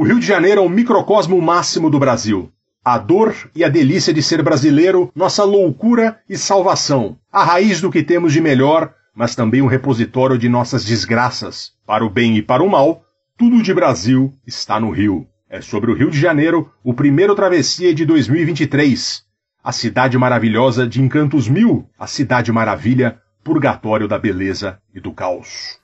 O Rio de Janeiro é o microcosmo máximo do Brasil. A dor e a delícia de ser brasileiro, nossa loucura e salvação. A raiz do que temos de melhor, mas também um repositório de nossas desgraças. Para o bem e para o mal, tudo de Brasil está no Rio. É sobre o Rio de Janeiro, o primeiro Travessia de 2023. A cidade maravilhosa de encantos mil, a cidade maravilha, purgatório da beleza e do caos.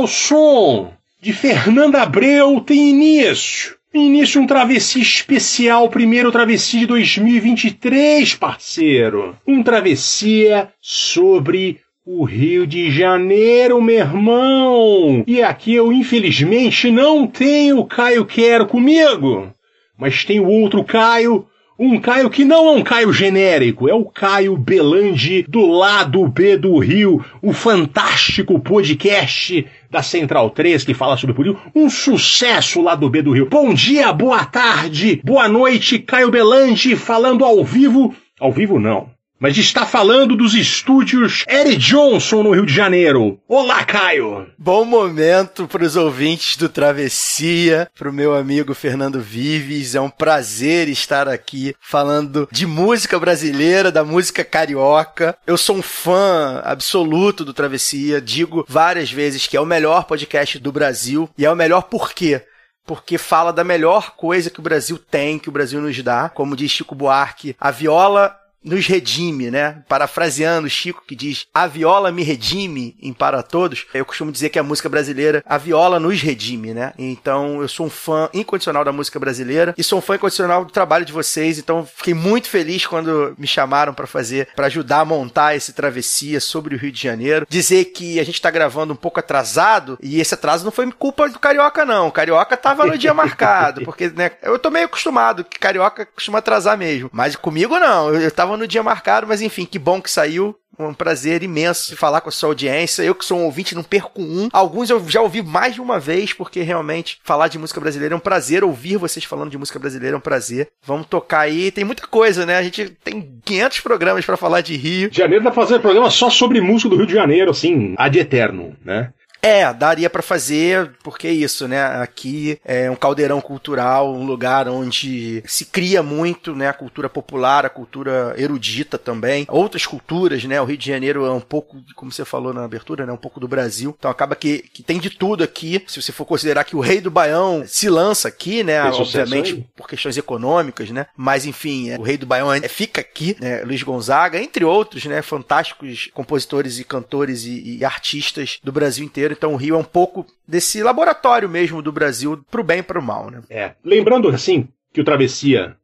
Ao som de Fernanda Abreu tem início. Início um travessia especial, primeiro travessia de 2023, parceiro. Um travessia sobre o Rio de Janeiro, meu irmão. E aqui eu, infelizmente, não tenho o Caio Quero comigo. Mas tem o outro Caio, um Caio que não é um Caio genérico, é o Caio Belandi do lado B do Rio, o fantástico podcast da Central 3 que fala sobre política, um sucesso lá do B do Rio. Bom dia, boa tarde, boa noite, Caio Belandi falando ao vivo, ao vivo não. Mas está falando dos estúdios Eric Johnson no Rio de Janeiro. Olá, Caio! Bom momento para os ouvintes do Travessia, para o meu amigo Fernando Vives. É um prazer estar aqui falando de música brasileira, da música carioca. Eu sou um fã absoluto do Travessia, digo várias vezes que é o melhor podcast do Brasil e é o melhor por quê? Porque fala da melhor coisa que o Brasil tem, que o Brasil nos dá. Como diz Chico Buarque, a viola nos redime, né? Parafraseando Chico que diz: "A viola me redime em para todos". Eu costumo dizer que a música brasileira, a viola nos redime, né? Então, eu sou um fã incondicional da música brasileira e sou um fã incondicional do trabalho de vocês, então fiquei muito feliz quando me chamaram para fazer, para ajudar a montar esse travessia sobre o Rio de Janeiro. Dizer que a gente tá gravando um pouco atrasado e esse atraso não foi culpa do carioca não. O carioca tava no dia marcado, porque né, eu tô meio acostumado que carioca costuma atrasar mesmo, mas comigo não. Eu, eu tava no dia marcado, mas enfim, que bom que saiu. Um prazer imenso falar com a sua audiência. Eu que sou um ouvinte, não perco um. Alguns eu já ouvi mais de uma vez, porque realmente falar de música brasileira é um prazer. Ouvir vocês falando de música brasileira é um prazer. Vamos tocar aí. Tem muita coisa, né? A gente tem 500 programas para falar de Rio. Janeiro pra fazer programa só sobre música do Rio de Janeiro, assim, ad eterno, né? É, daria pra fazer, porque é isso, né? Aqui é um caldeirão cultural, um lugar onde se cria muito, né? A cultura popular, a cultura erudita também. Outras culturas, né? O Rio de Janeiro é um pouco, como você falou na abertura, né? Um pouco do Brasil. Então acaba que, que tem de tudo aqui. Se você for considerar que o Rei do Baião se lança aqui, né? Sucesso Obviamente por questões econômicas, né? Mas enfim, é, o Rei do Baião é- fica aqui, né? Luiz Gonzaga, entre outros, né? Fantásticos compositores e cantores e, e artistas do Brasil inteiro. Então o Rio é um pouco desse laboratório mesmo do Brasil, pro bem e pro mal, né? É. Lembrando, assim, que o Travessia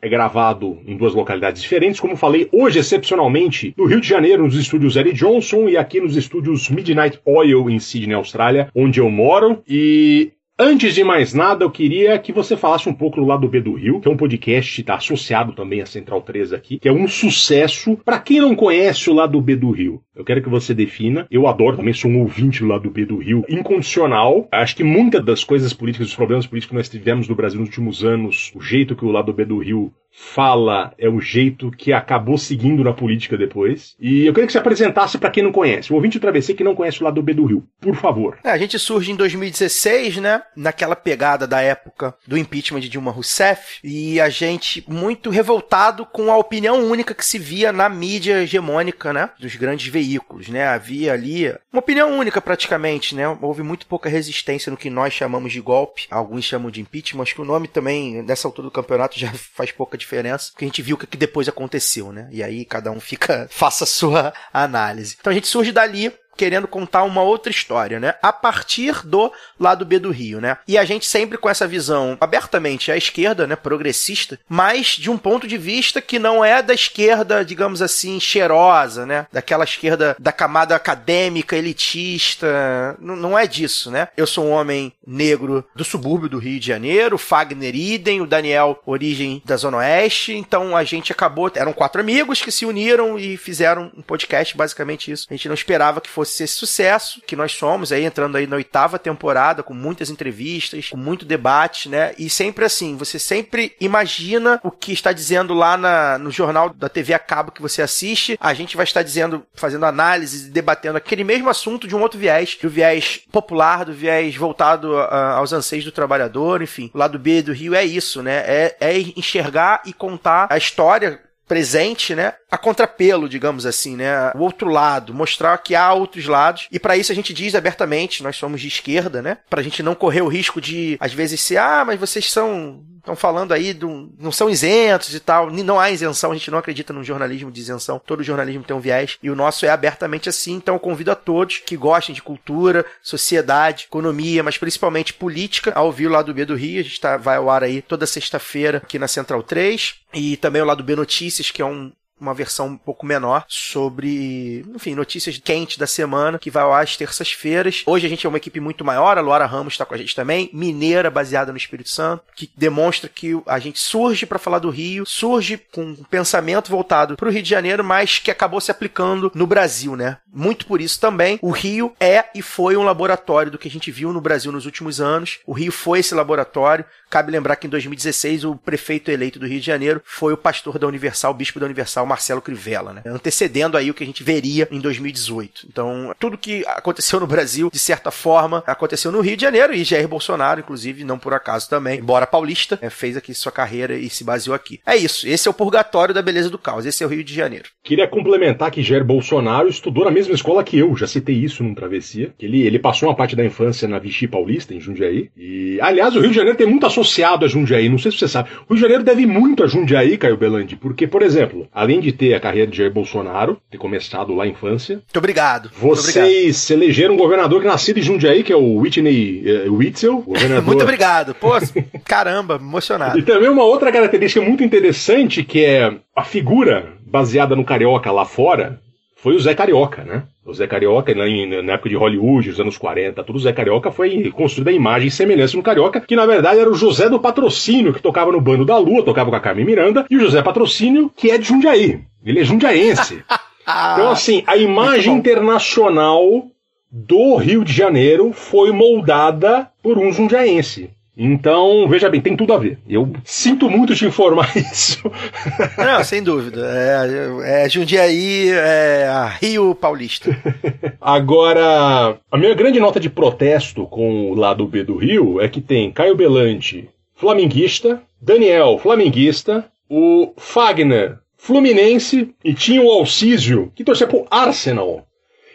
é gravado em duas localidades diferentes, como falei, hoje, excepcionalmente, no Rio de Janeiro, nos estúdios Eric Johnson, e aqui nos estúdios Midnight Oil, em Sydney, Austrália, onde eu moro. E Antes de mais nada, eu queria que você falasse um pouco do lado B do Rio, que é um podcast está associado também à Central 3 aqui, que é um sucesso. Para quem não conhece o lado B do Rio, eu quero que você defina. Eu adoro, também sou um ouvinte do lado B do Rio, incondicional. Acho que muitas das coisas políticas, dos problemas políticos que nós tivemos no Brasil nos últimos anos, o jeito que o lado B do Rio fala é o jeito que acabou seguindo na política depois. E eu queria que você apresentasse para quem não conhece, o ouvinte do Travessia que não conhece o lado B do Rio, por favor. É, a gente surge em 2016, né? Naquela pegada da época do impeachment de Dilma Rousseff. E a gente muito revoltado com a opinião única que se via na mídia hegemônica, né? Dos grandes veículos, né? Havia ali uma opinião única praticamente, né? Houve muito pouca resistência no que nós chamamos de golpe. Alguns chamam de impeachment. Acho que o nome também, nessa altura do campeonato, já faz pouca diferença. Porque a gente viu o que que depois aconteceu, né? E aí cada um fica, faça a sua análise. Então a gente surge dali querendo contar uma outra história, né? A partir do lado B do Rio, né? E a gente sempre com essa visão abertamente à esquerda, né? Progressista, mas de um ponto de vista que não é da esquerda, digamos assim, cheirosa, né? Daquela esquerda da camada acadêmica, elitista. N não é disso, né? Eu sou um homem negro do subúrbio do Rio de Janeiro, Fagner Idem, o Daniel, origem da Zona Oeste. Então a gente acabou. Eram quatro amigos que se uniram e fizeram um podcast, basicamente isso. A gente não esperava que fosse esse sucesso que nós somos, aí entrando aí na oitava temporada, com muitas entrevistas, com muito debate, né? E sempre assim, você sempre imagina o que está dizendo lá na, no jornal da TV a cabo que você assiste, a gente vai estar dizendo, fazendo análise, debatendo aquele mesmo assunto de um outro viés, do viés popular, do viés voltado a, aos anseios do trabalhador, enfim. O lado B do Rio é isso, né? É, é enxergar e contar a história presente, né? A contrapelo, digamos assim, né? O outro lado, mostrar que há outros lados. E para isso a gente diz abertamente, nós somos de esquerda, né? Pra gente não correr o risco de às vezes ser, ah, mas vocês são estão falando aí do, não são isentos e tal. Não há isenção, a gente não acredita num jornalismo de isenção. Todo jornalismo tem um viés e o nosso é abertamente assim. Então eu convido a todos que gostem de cultura, sociedade, economia, mas principalmente política, a ouvir o lado B do Rio. A gente tá, vai ao ar aí toda sexta-feira aqui na Central 3 e também o lado B Notícias, que é um uma versão um pouco menor sobre, enfim, notícias quentes da semana, que vai ao ar às terças-feiras. Hoje a gente é uma equipe muito maior, a Luara Ramos está com a gente também, mineira, baseada no Espírito Santo, que demonstra que a gente surge para falar do Rio, surge com um pensamento voltado para o Rio de Janeiro, mas que acabou se aplicando no Brasil, né? Muito por isso também, o Rio é e foi um laboratório do que a gente viu no Brasil nos últimos anos. O Rio foi esse laboratório. Cabe lembrar que em 2016 o prefeito eleito do Rio de Janeiro foi o pastor da Universal, o bispo da Universal, Marcelo Crivella, né? Antecedendo aí o que a gente veria em 2018. Então, tudo que aconteceu no Brasil, de certa forma, aconteceu no Rio de Janeiro e Jair Bolsonaro, inclusive, não por acaso também, embora paulista, é, fez aqui sua carreira e se baseou aqui. É isso. Esse é o purgatório da beleza do caos. Esse é o Rio de Janeiro. Queria complementar que Jair Bolsonaro estudou na mesma escola que eu, já citei isso num Travessia, ele, ele passou uma parte da infância na Vichy Paulista, em Jundiaí, e, aliás, o Rio de Janeiro tem muito associado a Jundiaí, não sei se você sabe, o Rio de Janeiro deve muito a Jundiaí, Caio Belandi, porque, por exemplo, além de ter a carreira de Jair Bolsonaro, ter começado lá a infância, Muito obrigado. Muito obrigado. vocês elegeram um governador que nascido em Jundiaí, que é o Whitney eh, Witzel, governador... Muito obrigado. Pô, caramba, emocionado. E também uma outra característica muito interessante, que é a figura baseada no Carioca lá fora, foi o Zé Carioca, né? O Zé Carioca, na, época de Hollywood, nos anos 40, tudo o Zé Carioca foi construída a imagem e semelhança no Carioca, que na verdade era o José do Patrocínio, que tocava no Bando da Lua, tocava com a Carmen Miranda, e o José Patrocínio, que é de Jundiaí. Ele é jundiaense. Então, assim, a imagem internacional do Rio de Janeiro foi moldada por um jundiaense. Então, veja bem, tem tudo a ver. Eu sinto muito te informar isso. Não, sem dúvida. É, é Jundiaí, é a Rio Paulista. Agora, a minha grande nota de protesto com o lado B do Rio é que tem Caio Belante, flamenguista, Daniel, flamenguista, o Fagner, fluminense, e tinha o Alcísio, que torcia pro Arsenal.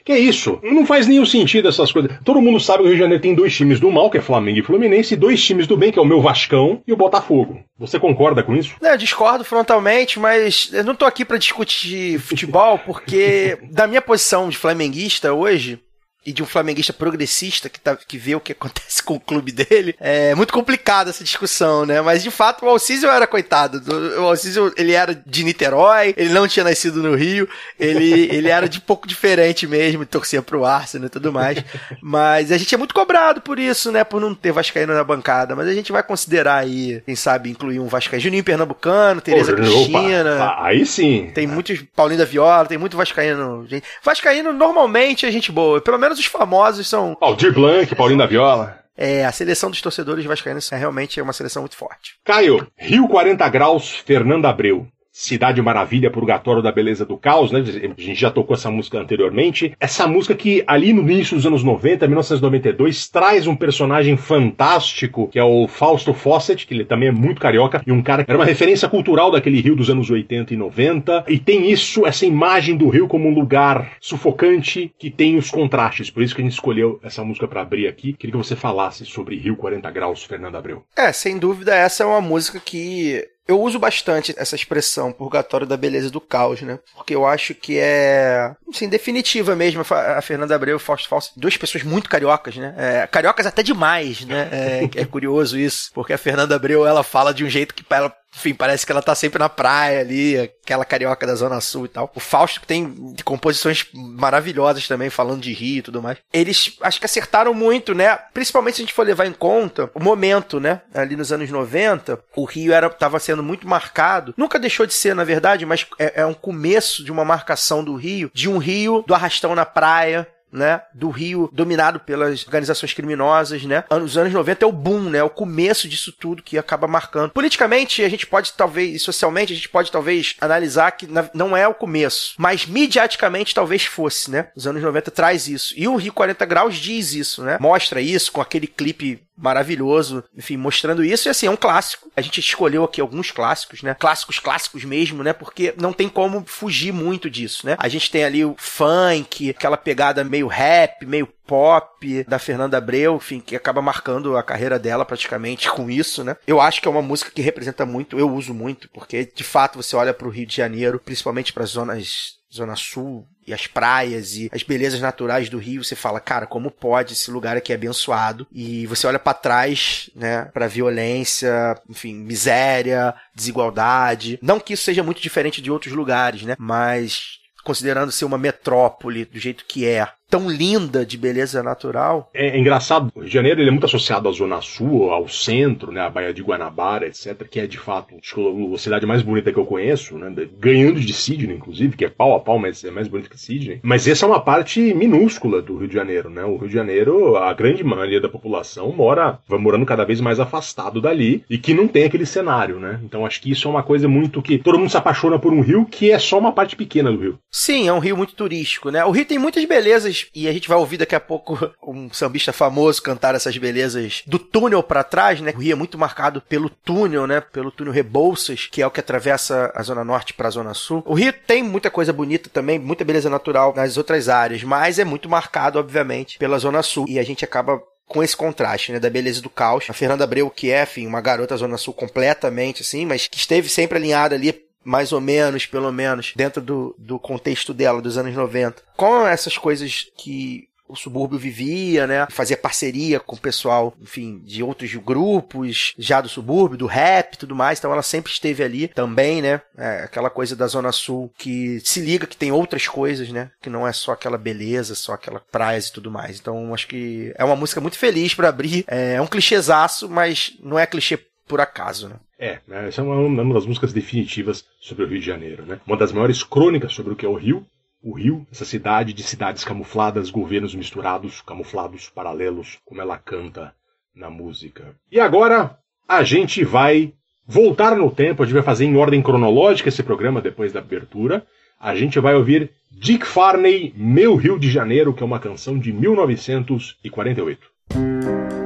Que é isso? Não faz nenhum sentido essas coisas. Todo mundo sabe que o Rio de Janeiro tem dois times do mal, que é Flamengo e Fluminense, e dois times do bem, que é o meu Vascão e o Botafogo. Você concorda com isso? Não, eu discordo frontalmente, mas eu não tô aqui pra discutir futebol, porque da minha posição de flamenguista hoje, e de um flamenguista progressista que, tá, que vê o que acontece com o clube dele, é muito complicada essa discussão, né? Mas de fato o Alcísio era coitado. O Alcísio, ele era de Niterói, ele não tinha nascido no Rio, ele, ele era de pouco diferente mesmo, torcia pro Arsenal e tudo mais. Mas a gente é muito cobrado por isso, né? Por não ter Vascaíno na bancada. Mas a gente vai considerar aí, quem sabe, incluir um Vascaíno. Juninho Pernambucano, Tereza Opa, Cristina. ah, aí sim. Tem muitos Paulinho da Viola, tem muito Vascaíno. Vascaíno normalmente é gente boa. Pelo menos os famosos são. Aldir Blanc, Paulinho da Viola. É, a seleção dos torcedores vascaínos é realmente uma seleção muito forte. Caio, Rio 40 Graus, Fernando Abreu. Cidade Maravilha, Purgatório da Beleza do Caos, né? A gente já tocou essa música anteriormente. Essa música que ali no início dos anos 90, 1992, traz um personagem fantástico, que é o Fausto Fawcett, que ele também é muito carioca, e um cara que era uma referência cultural daquele Rio dos anos 80 e 90. E tem isso, essa imagem do Rio como um lugar sufocante que tem os contrastes. Por isso que a gente escolheu essa música para abrir aqui. Queria que você falasse sobre Rio 40 Graus, Fernando Abreu. É, sem dúvida, essa é uma música que Eu uso bastante essa expressão, purgatório da beleza do caos, né? Porque eu acho que é, assim, definitiva mesmo. A Fernanda Abreu e o Fausto Fausto, duas pessoas muito cariocas, né? É, cariocas até demais, né? É, é curioso isso, porque a Fernanda Abreu, ela fala de um jeito que ela enfim, parece que ela tá sempre na praia ali, aquela carioca da Zona Sul e tal. O Fausto tem composições maravilhosas também, falando de Rio e tudo mais. Eles acho que acertaram muito, né? Principalmente se a gente for levar em conta o momento, né? Ali nos anos 90, o Rio era tava sendo muito marcado. Nunca deixou de ser, na verdade, mas é, é um começo de uma marcação do Rio, de um Rio do arrastão na praia, né, do Rio dominado pelas organizações criminosas, né? Os anos 90 é o boom, né? É o começo disso tudo que acaba marcando. Politicamente, a gente pode talvez, e socialmente, a gente pode talvez analisar que não é o começo, mas mediaticamente talvez fosse, né? Os anos 90 traz isso. E o Rio 40 Graus diz isso, né? Mostra isso com aquele clipe maravilhoso, enfim, mostrando isso. E assim, é um clássico. A gente escolheu aqui alguns clássicos, né? Clássicos, clássicos mesmo, né? Porque não tem como fugir muito disso, né? A gente tem ali o funk, aquela pegada meio rap, meio pop da Fernanda Abreu, enfim, que acaba marcando a carreira dela praticamente com isso, né? Eu acho que é uma música que representa muito, eu uso muito, porque de fato você olha para o Rio de Janeiro, principalmente para as zonas Zona Sul e as praias e as belezas naturais do Rio, você fala, cara, como pode esse lugar aqui é abençoado? E você olha para trás, né, para violência, enfim, miséria, desigualdade. Não que isso seja muito diferente de outros lugares, né? Mas considerando ser uma metrópole do jeito que é, tão linda de beleza natural. É, é, engraçado, o Rio de Janeiro ele é muito associado à Zona Sul, ao centro, né, a Baía de Guanabara, etc., que é de fato a cidade mais bonita que eu conheço, né, ganhando de Sydney, inclusive, que é pau a pau, mas é mais bonita que Sydney. Mas essa é uma parte minúscula do Rio de Janeiro, né? O Rio de Janeiro, a grande maioria da população mora, vai morando cada vez mais afastado dali e que não tem aquele cenário, né? Então acho que isso é uma coisa muito que todo mundo se apaixona por um rio que é só uma parte pequena do rio. Sim, é um rio muito turístico, né? O rio tem muitas belezas e a gente vai ouvir daqui a pouco um sambista famoso cantar essas belezas do túnel para trás, né? O Rio é muito marcado pelo túnel, né? Pelo túnel Rebouças, que é o que atravessa a zona norte para a zona sul. O Rio tem muita coisa bonita também, muita beleza natural nas outras áreas, mas é muito marcado, obviamente, pela zona sul e a gente acaba com esse contraste, né, da beleza do caos. A Fernanda Abreu, que é, enfim, uma garota Zona Sul completamente, assim, mas que esteve sempre alinhada ali mais ou menos, pelo menos, dentro do, do contexto dela, dos anos 90. Com essas coisas que o subúrbio vivia, né? Fazia parceria com o pessoal, enfim, de outros grupos já do subúrbio, do rap e tudo mais. Então ela sempre esteve ali também, né? É, aquela coisa da Zona Sul que se liga que tem outras coisas, né? Que não é só aquela beleza, só aquela praias e tudo mais. Então acho que é uma música muito feliz para abrir. É um clichêzaço, mas não é clichê por acaso, né? É, né, essa é uma, uma das músicas definitivas sobre o Rio de Janeiro, né? Uma das maiores crônicas sobre o que é o Rio, o Rio, essa cidade de cidades camufladas, governos misturados, camuflados, paralelos, como ela canta na música. E agora a gente vai voltar no tempo, a gente vai fazer em ordem cronológica esse programa depois da abertura. A gente vai ouvir Dick Farney, Meu Rio de Janeiro, que é uma canção de 1948.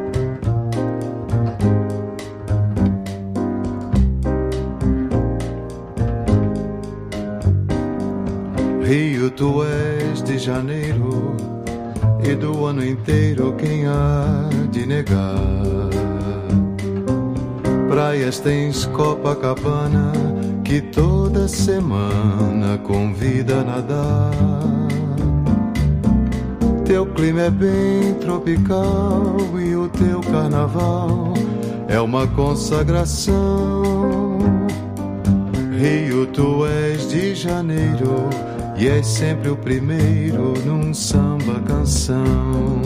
Rio, tu és de janeiro e do ano inteiro quem há de negar? Praias tens Copacabana que toda semana convida a nadar. Teu clima é bem tropical e o teu carnaval é uma consagração. Rio, tu és de janeiro e és sempre o primeiro num samba canção.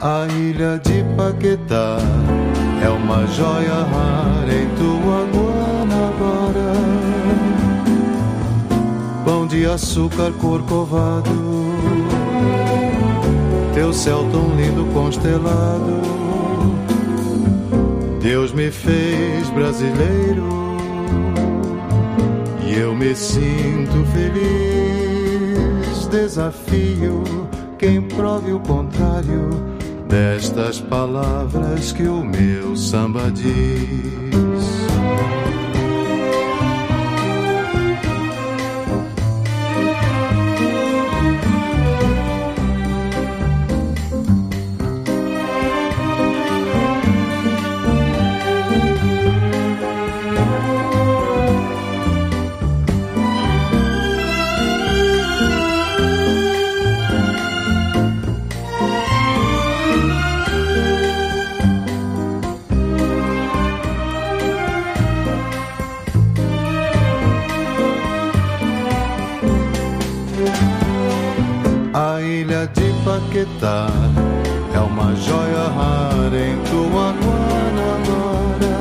A ilha de Paquetá é uma joia rara em tua Guanabara. Pão de açúcar corcovado, teu céu tão lindo constelado. Deus me fez brasileiro eu me sinto feliz. Desafio quem prove o contrário destas palavras que o meu samba diz. É uma joia rara em tua Guanabara.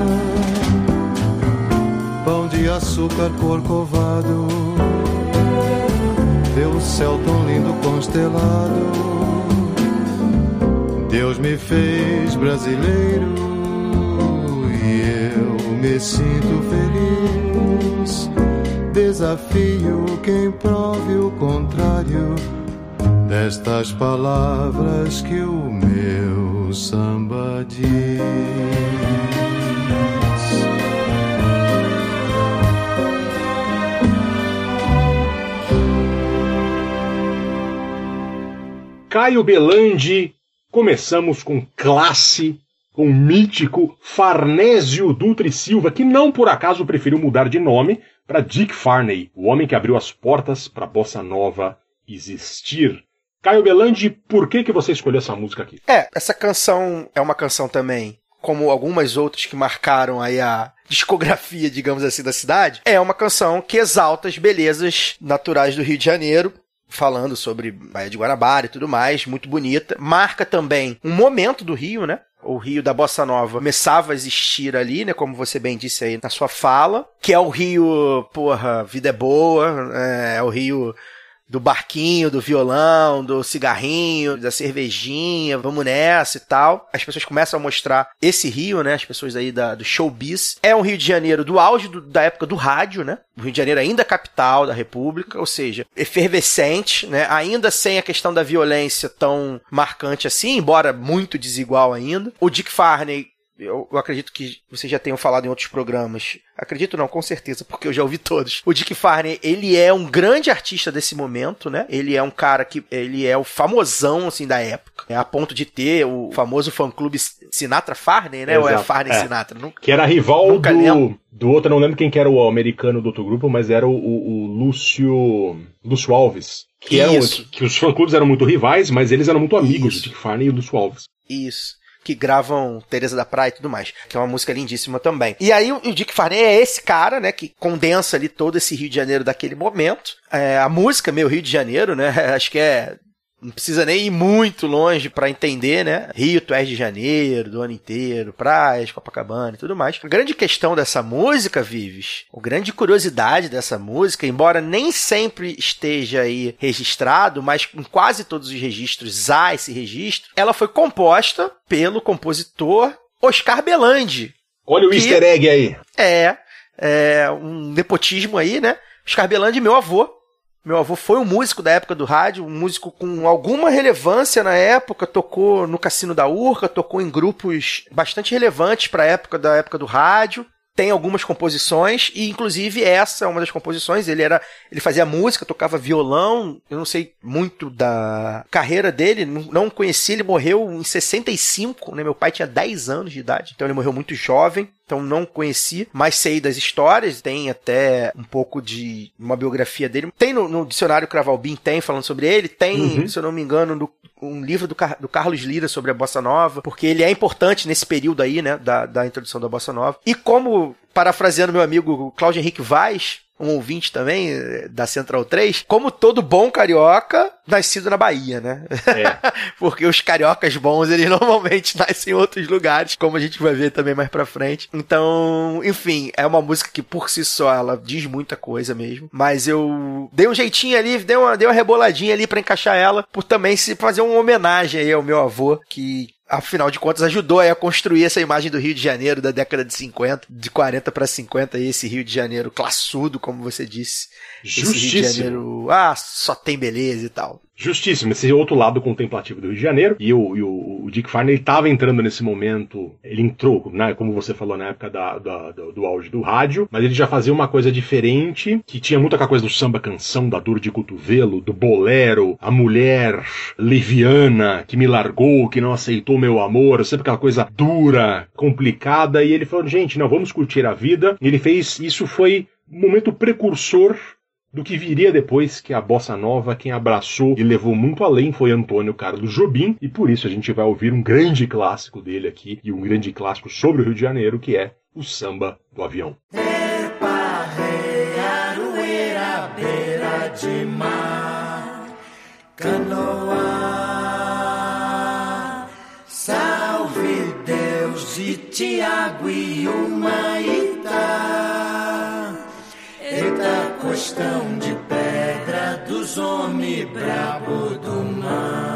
Pão de açúcar corcovado, teu céu tão lindo constelado. Deus me fez brasileiro e eu me sinto feliz. Desafio quem prove o contrário destas palavras que o meu samba diz. Caio Belandi, começamos com classe, com mítico Farnésio Dutra e Silva, que não por acaso preferiu mudar de nome para Dick Farney, o homem que abriu as portas para a bossa nova existir. Caio Belandi, por que, que você escolheu essa música aqui? É, essa canção é uma canção também, como algumas outras que marcaram aí a discografia, digamos assim, da cidade. É uma canção que exalta as belezas naturais do Rio de Janeiro, falando sobre Baía de Guanabara e tudo mais, muito bonita. Marca também um momento do Rio, né? O Rio da Bossa Nova começava a existir ali, né? Como você bem disse aí na sua fala, que é o Rio, porra, vida é boa, é, é o Rio do barquinho, do violão, do cigarrinho, da cervejinha, vamos nessa e tal. As pessoas começam a mostrar esse Rio, né? As pessoas aí da, do showbiz. É um Rio de Janeiro do auge do, da época do rádio, né? O Rio de Janeiro ainda capital da República, ou seja, efervescente, né? Ainda sem a questão da violência tão marcante assim, embora muito desigual ainda. O Dick Farney eu, eu, acredito que vocês já tenham falado em outros programas. Acredito não, com certeza, porque eu já ouvi todos. O Dick Farney, ele é um grande artista desse momento, né? Ele é um cara que ele é o famosão assim da época, é a ponto de ter o famoso fã-clube Sinatra Farney, né? Exato. Ou é Farney É. Sinatra? Nunca- Que era rival Nunca do, lembro. do outro, eu não lembro quem que era o americano do outro grupo, mas era o, o- o Lúcio, Lúcio Alves. Que, eram, que, que os fã-clubes eram muito rivais, mas eles eram muito amigos, Isso. o Dick Farney e o Lúcio Alves. Isso. Que gravam Teresa da Praia e tudo mais. Que é uma música lindíssima também. E aí o Dick Farney é esse cara, né? Que condensa ali todo esse Rio de Janeiro daquele momento. É, a música, meu Rio de Janeiro, né? Acho que é. Não precisa nem ir muito longe pra entender, né? Rio, tu és de janeiro, do ano inteiro, praias, Copacabana e tudo mais. A grande questão dessa música, Vives, a grande curiosidade dessa música, embora nem sempre esteja aí registrado, mas em quase todos os registros há esse registro, ela foi composta pelo compositor Oscar Belandi, Olha o easter egg aí. é, é um nepotismo aí, né? Oscar Belandi, meu avô. Meu avô foi um músico da época do rádio, um músico com alguma relevância na época, tocou no Cassino da Urca, tocou em grupos bastante relevantes para a época da época do rádio. Tem algumas composições e inclusive essa é uma das composições. Ele era, ele fazia música, tocava violão. Eu não sei muito da carreira dele, não conheci. Ele morreu em 65, né? Meu pai tinha 10 anos de idade, então ele morreu muito jovem então não conheci, mas sei das histórias, tem até um pouco de uma biografia dele. Tem no, no dicionário Cravalbim, tem falando sobre ele, tem, Uhum. se eu não me engano, no- um livro do, Car- do Carlos Lira sobre a Bossa Nova, porque ele é importante nesse período aí, né, da, da introdução da Bossa Nova. E como, parafraseando meu amigo Cláudio Henrique Vaz, um ouvinte também eh, da Central 3, como todo bom carioca, nascido na Bahia, né? É. Porque os cariocas bons, eles normalmente nascem em outros lugares, como a gente vai ver também mais pra frente. Então, enfim, é uma música que por si só ela diz muita coisa mesmo. Mas eu dei um jeitinho ali, dei uma, dei uma reboladinha ali pra encaixar ela, por também se fazer uma homenagem aí ao meu avô, que afinal de contas ajudou aí a construir essa imagem do Rio de Janeiro da década de 50, de 40 pra 50, aí esse Rio de Janeiro classudo, como você disse. Esse Rio de Justíssimo. Janeiro, ah, só tem beleza e tal. Justíssimo, esse outro lado contemplativo do Rio de Janeiro. E o, e o, o Dick Farney estava entrando nesse momento, ele entrou, né, como você falou, na época da, da- do, do auge do rádio, mas ele já fazia uma coisa diferente, que tinha muita aquela coisa do samba canção, da dor de cotovelo, do bolero, a mulher leviana que me largou, que não aceitou meu amor, sempre aquela coisa dura, complicada. E ele falou, gente, não, vamos curtir a vida. E ele fez, isso foi momento precursor do que viria depois, que a bossa nova, quem abraçou e levou muito além foi Antônio Carlos Jobim, e por isso a gente vai ouvir um grande clássico dele aqui, e um grande clássico sobre o Rio de Janeiro, que é o samba do avião. Salve Deus de Tiago e Humaitá. Eita, costão de pedra dos homens brabo do mar.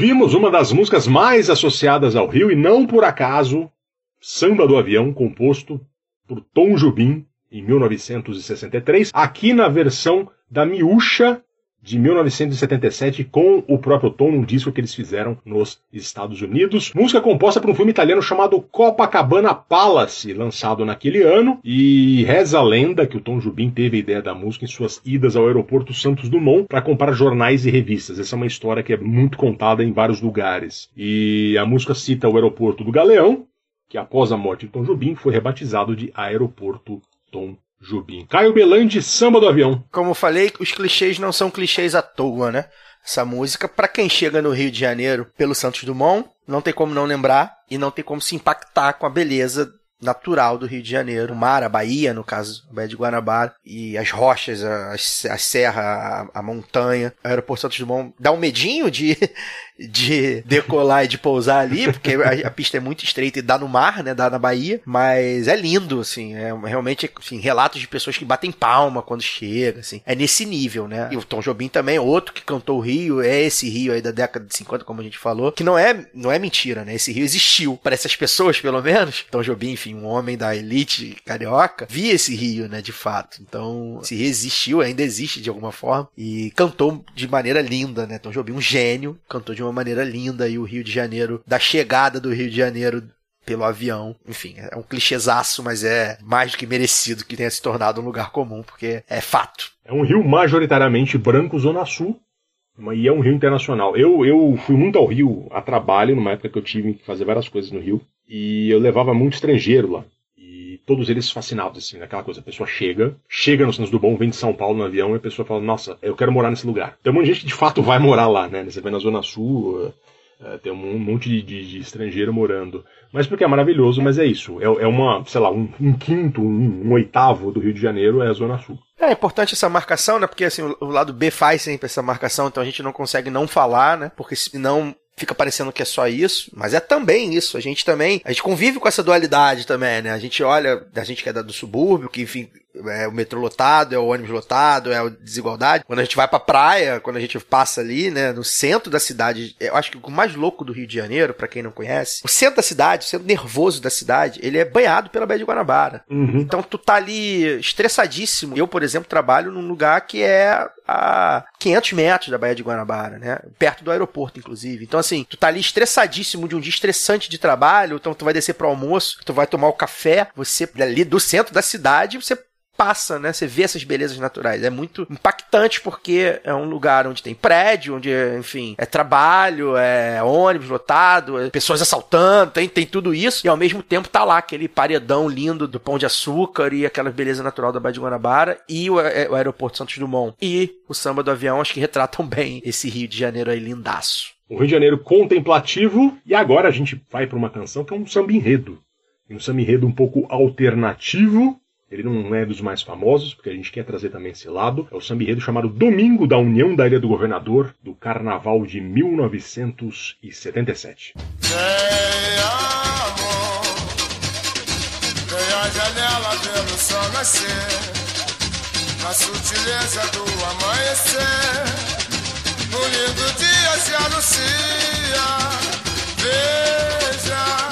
Ouvimos uma das músicas mais associadas ao Rio e não por acaso, Samba do Avião, composto por Tom Jobim em 1963, aqui na versão da Miúcha de 1977 com o próprio Tom num disco que eles fizeram nos Estados Unidos. Música composta por um filme italiano chamado Copacabana Palace, lançado naquele ano. E reza a lenda que o Tom Jobim teve a ideia da música em suas idas ao aeroporto Santos Dumont para comprar jornais e revistas. Essa é uma história que é muito contada em vários lugares. E a música cita o aeroporto do Galeão, que após a morte de Tom Jobim foi rebatizado de Aeroporto Tom Jobim. Caio Belandi, Samba do Avião. Como falei, os clichês não são clichês à toa, né? Essa música, pra quem chega no Rio de Janeiro pelo Santos Dumont, não tem como não lembrar e não tem como se impactar com a beleza natural do Rio de Janeiro. O mar, a Bahia, no caso, a Baía de Guanabara, e as rochas, a, a serra, a, a montanha. O aeroporto Santos Dumont dá um medinho de, de decolar e de pousar ali, porque a, a, pista é muito estreita e dá no mar, né, dá na Bahia, mas é lindo, assim, é realmente, assim, relatos de pessoas que batem palma quando chega, assim, é nesse nível, né. E o Tom Jobim também, outro que cantou o Rio, é esse Rio aí da década de 50, como a gente falou, que não é, não é mentira, né, esse Rio existiu, para essas pessoas, pelo menos, Tom Jobim, enfim, um homem da elite carioca, via esse Rio, né, de fato, então, esse Rio existiu, ainda existe de alguma forma, e cantou de maneira linda, né, Tom Jobim, um gênio, cantou de uma maneira linda e o Rio de Janeiro, da chegada do Rio de Janeiro pelo avião. Enfim, é um clichêzaço, mas é mais do que merecido que tenha se tornado um lugar comum, porque é fato. É um rio majoritariamente branco, Zona Sul, e é um rio internacional. Eu, eu fui muito ao Rio a trabalho, numa época que eu tive que fazer várias coisas no Rio, e eu levava muito estrangeiro lá. Todos eles fascinados, assim, naquela coisa. A pessoa chega, chega no Santos do Bom, vem de São Paulo no avião, e a pessoa fala, nossa, eu quero morar nesse lugar. Tem um monte de gente que de fato vai morar lá, né? Você vai na Zona Sul, uh, tem um monte de, de, de, estrangeiro morando. Mas porque é maravilhoso, mas é isso. É, é uma, sei lá, um, um quinto, um, um, oitavo do Rio de Janeiro é a Zona Sul. É importante essa marcação, né? Porque assim, o lado B faz sempre essa marcação, então a gente não consegue não falar, né? Porque senão fica parecendo que é só isso, mas é também isso. A gente também, a gente convive com essa dualidade também, né? A gente olha, a gente que é do subúrbio, que enfim, é o metrô lotado, é o ônibus lotado, é a desigualdade. Quando a gente vai pra praia, quando a gente passa ali, né, no centro da cidade, eu acho que o mais louco do Rio de Janeiro, pra quem não conhece, o centro da cidade, o centro nervoso da cidade, ele é banhado pela Baía de Guanabara. Então tu tá ali estressadíssimo. Eu, por exemplo, trabalho num lugar que é a 500 metros da Baía de Guanabara, né? Perto do aeroporto, inclusive. Então, assim, tu tá ali estressadíssimo de um dia estressante de trabalho, então tu vai descer pro almoço, tu vai tomar o café, você ali do centro da cidade, você passa, né? Você vê essas belezas naturais. É muito impactante porque é um lugar onde tem prédio, onde, enfim, é trabalho, é ônibus lotado, é pessoas assaltando, tem, tem tudo isso. E ao mesmo tempo tá lá aquele paredão lindo do Pão de Açúcar e aquela beleza natural da Baía de Guanabara e o, é, o aeroporto Santos Dumont. E o samba do avião, acho que retratam bem esse Rio de Janeiro aí lindaço. O Rio de Janeiro contemplativo. E agora a gente vai para uma canção que é um samba enredo. Um samba enredo um pouco alternativo. Ele não é dos mais famosos, porque a gente quer trazer também esse lado. É o samba enredo chamado Domingo da União da Ilha do Governador, do Carnaval de 1977. Vem, amor, vem à janela ver o sol nascer, na sutileza do amanhecer, um lindo dia se anuncia. Veja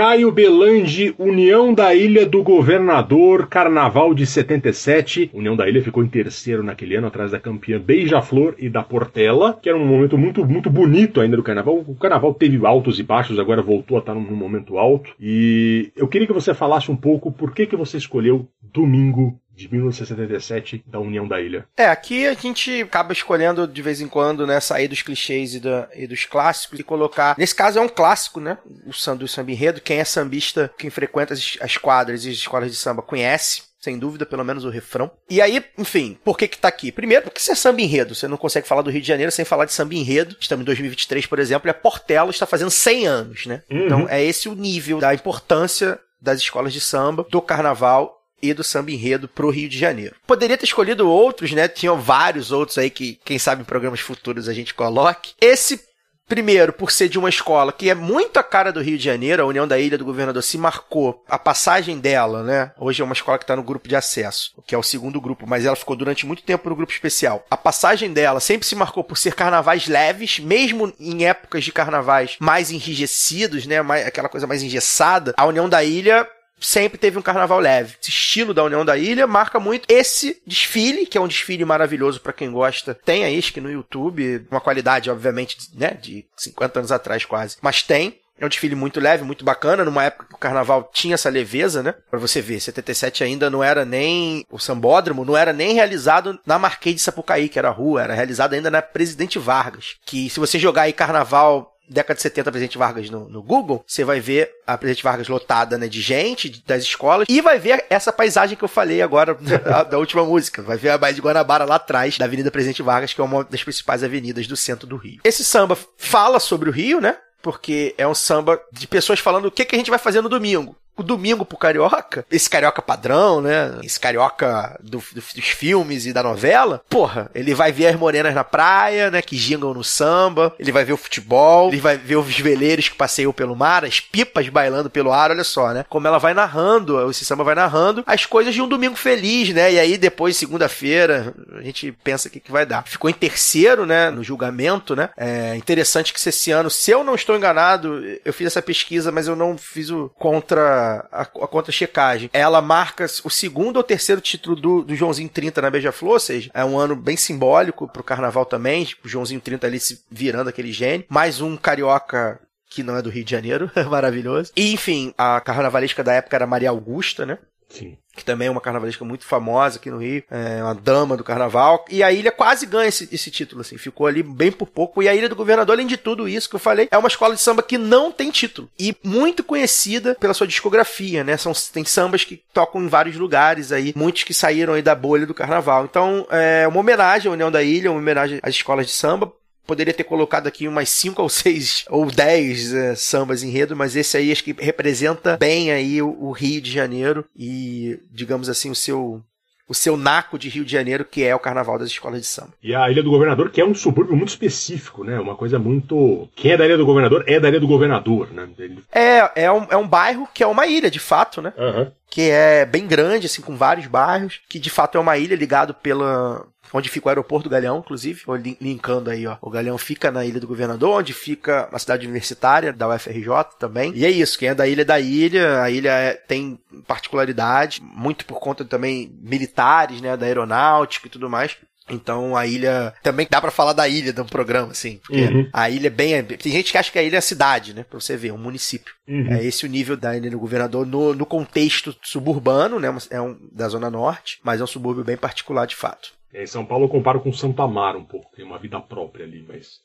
Caio Belange, União da Ilha do Governador, Carnaval de 77. União da Ilha ficou em terceiro naquele ano, atrás da campeã Beija-Flor e da Portela, que era um momento muito, muito bonito ainda do Carnaval. O Carnaval teve altos e baixos, agora voltou a estar num momento alto. E eu queria que você falasse um pouco por que, que você escolheu Domingo de 1977 da União da Ilha. É, aqui a gente acaba escolhendo de vez em quando, né, sair dos clichês e, da- e dos clássicos e colocar. Nesse caso é um clássico, né? O samba do samba enredo. Quem é sambista, quem frequenta as, as quadras e as escolas de samba conhece. Sem dúvida, pelo menos o refrão. E aí, enfim, por que que tá aqui? Primeiro, porque isso é samba enredo. Você não consegue falar do Rio de Janeiro sem falar de samba enredo. Estamos em 2023, por exemplo, e a Portela está fazendo 100 anos, né? Uhum. Então, é esse o nível da importância das escolas de samba, do carnaval e do samba enredo pro Rio de Janeiro. Poderia ter escolhido outros, né? Tinham vários outros aí que, quem sabe, em programas futuros a gente coloque. Esse, primeiro, por ser de uma escola que é muito a cara do Rio de Janeiro, a União da Ilha do Governador se marcou a passagem dela, né? Hoje é uma escola que está no grupo de acesso, que é o segundo grupo, mas ela ficou durante muito tempo no grupo especial. A passagem dela sempre se marcou por ser carnavais leves, mesmo em épocas de carnavais mais enrijecidos, né? Mais, aquela coisa mais engessada. A União da Ilha sempre teve um carnaval leve. Esse estilo da União da Ilha marca muito esse desfile, que é um desfile maravilhoso pra quem gosta. Tem acho que no YouTube, uma qualidade, obviamente, né, de 50 anos atrás quase. Mas tem. É um desfile muito leve, muito bacana, numa época que o carnaval tinha essa leveza, né? Pra você ver, 77 ainda não era nem o sambódromo, não era nem realizado na Marquês de Sapucaí, que era a rua, era realizado ainda na Presidente Vargas. Que se você jogar aí carnaval década de 70 Presidente Vargas no, no Google, você vai ver a Presidente Vargas lotada né, de gente, das escolas, e vai ver essa paisagem que eu falei agora da, da última música. Vai ver a Baía de Guanabara lá atrás, da Avenida Presidente Vargas, que é uma das principais avenidas do centro do Rio. Esse samba fala sobre o Rio, né? Porque é um samba de pessoas falando o que, que a gente vai fazer no domingo. O domingo pro carioca, esse carioca padrão, né? Esse carioca do- do- dos filmes e da novela, porra, ele vai ver as morenas na praia, né? Que gingam no samba, ele vai ver o futebol, ele vai ver os veleiros que passeiam pelo mar, as pipas bailando pelo ar, olha só, né? Como ela vai narrando, esse samba vai narrando as coisas de um domingo feliz, né? E aí depois, segunda-feira, a gente pensa o que, que vai dar. Ficou em terceiro, né? No julgamento, né? É interessante que esse ano, se eu não estou enganado, eu fiz essa pesquisa, mas eu não fiz o contra a, a contra-checagem. Ela marca o segundo ou terceiro título do, do Joãozinho 30 na Beija-Flor, ou seja, é um ano bem simbólico pro carnaval também, tipo, o Joãozinho 30 ali se virando aquele gênio. Mais um carioca que não é do Rio de Janeiro, maravilhoso. E, enfim, a carnavalesca da época era Maria Augusta, né? Sim. Que também é uma carnavalesca muito famosa aqui no Rio, é uma dama do carnaval, e a ilha quase ganha esse, esse título, assim, ficou ali bem por pouco, e a Ilha do Governador, além de tudo isso que eu falei, é uma escola de samba que não tem título, e muito conhecida pela sua discografia, né, São, tem sambas que tocam em vários lugares aí, muitos que saíram aí da bolha do carnaval, então é uma homenagem à União da Ilha, uma homenagem às escolas de samba, poderia ter colocado aqui umas 5 ou 6 ou 10 é, sambas enredo, mas esse aí acho que representa bem aí o, o Rio de Janeiro e, digamos assim, o seu o seu naco de Rio de Janeiro, que é o carnaval das escolas de samba. E a Ilha do Governador, que é um subúrbio muito específico, né? Uma coisa muito. Quem é da Ilha do Governador é da Ilha do Governador, né? É, é um, é um bairro que é uma ilha, de fato, né? Aham. Que é bem grande, assim, com vários bairros, que de fato é uma ilha ligado pela. Onde fica o aeroporto do Galeão, inclusive, linkando aí, ó. O Galeão fica na Ilha do Governador, onde fica a cidade universitária da UFRJ também. E é isso, quem é da ilha é da ilha, a ilha é- tem particularidade, muito por conta também militares, né, da aeronáutica e tudo mais. Então a ilha também dá pra falar da ilha do programa, assim, porque Uhum. a ilha é bem. Tem gente que acha que a ilha é a cidade, né? Pra você ver, é um município. Uhum. É esse o nível da ilha do governador no, no contexto suburbano, né? É um, da Zona Norte, mas é um subúrbio bem particular de fato. É, Em São Paulo eu comparo com Santo Amaro um pouco, tem uma vida própria ali, mas,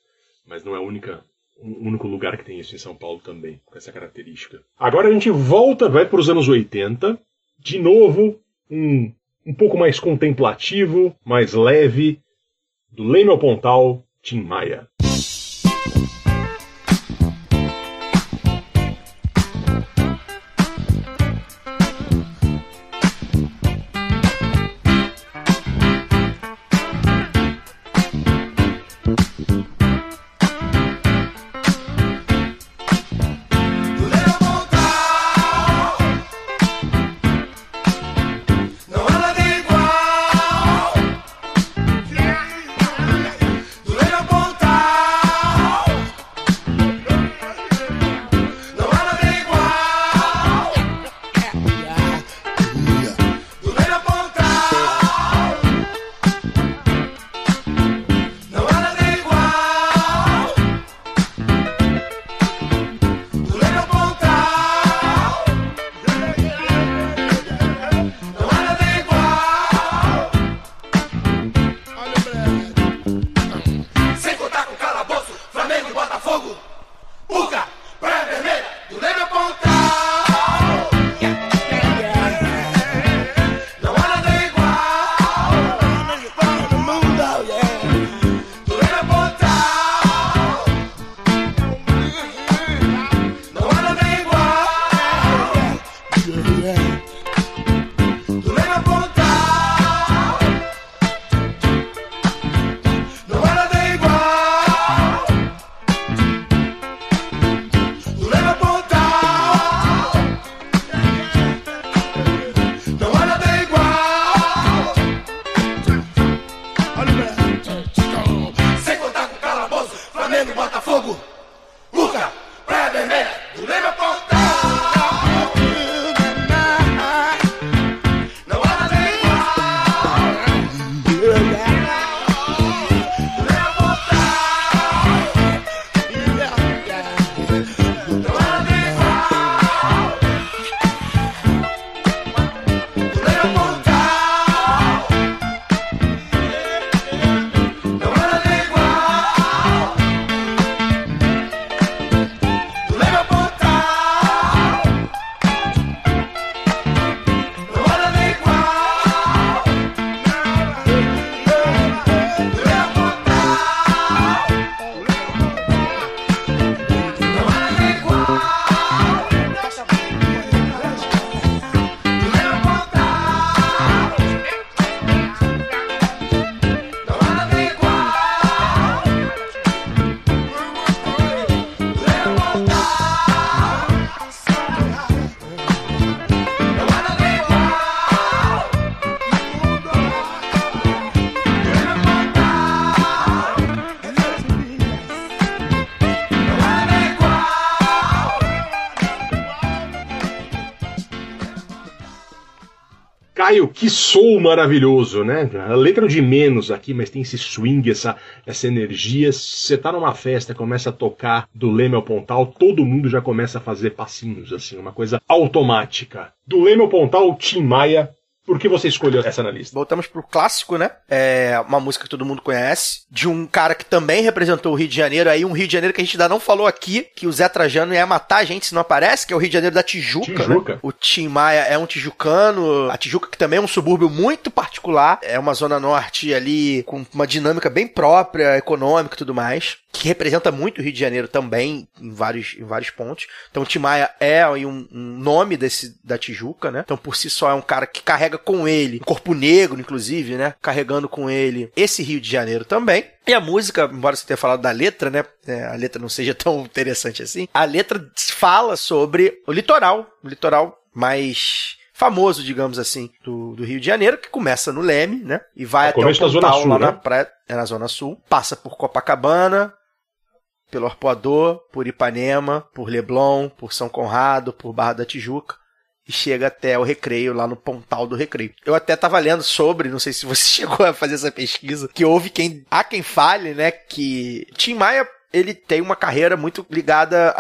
mas não é única, o único lugar que tem isso em São Paulo também, com essa característica. Agora a gente volta, vai para os anos 80, de novo, um, um pouco mais contemplativo, mais leve, do Leme ao Pontal, Tim Maia. Que soul maravilhoso, né? A letra de menos aqui, mas tem esse swing, essa, essa energia. Você tá numa festa, começa a tocar do Leme ao Pontal, todo mundo já começa a fazer passinhos, assim, uma coisa automática. Do Leme ao Pontal, Tim Maia, por que você escolheu essa na lista? Voltamos pro clássico, né? É uma música que todo mundo conhece, de um cara que também representou o Rio de Janeiro, aí um Rio de Janeiro que a gente ainda não falou aqui, que o Zé Trajano ia matar a gente se não aparece, que é o Rio de Janeiro da Tijuca, Tijuca. né? O Tim Maia é um tijucano, a Tijuca que também é um subúrbio muito particular, é uma zona norte ali com uma dinâmica bem própria, econômica e tudo mais, que representa muito o Rio de Janeiro também em vários, em vários pontos. Então o Tim Maia é aí um, um nome desse da Tijuca, né? Então por si só é um cara que carrega com ele, um corpo negro inclusive, né? Carregando com ele esse Rio de Janeiro também. E a música, embora você tenha falado da letra, né? é, a letra não seja tão interessante assim, a letra fala sobre o litoral, o litoral mais famoso, digamos assim, do, do Rio de Janeiro, que começa no Leme, né? E vai É até o Pontal, Sul, lá né? na praia, é na Zona Sul, passa por Copacabana, pelo Arpoador, por Ipanema, por Leblon, por São Conrado, por Barra da Tijuca e chega até o Recreio, lá no Pontal do Recreio. Eu até tava lendo sobre, não sei se você chegou a fazer essa pesquisa, que houve quem, há quem fale, né, que Tim Maia ele tem uma carreira muito ligada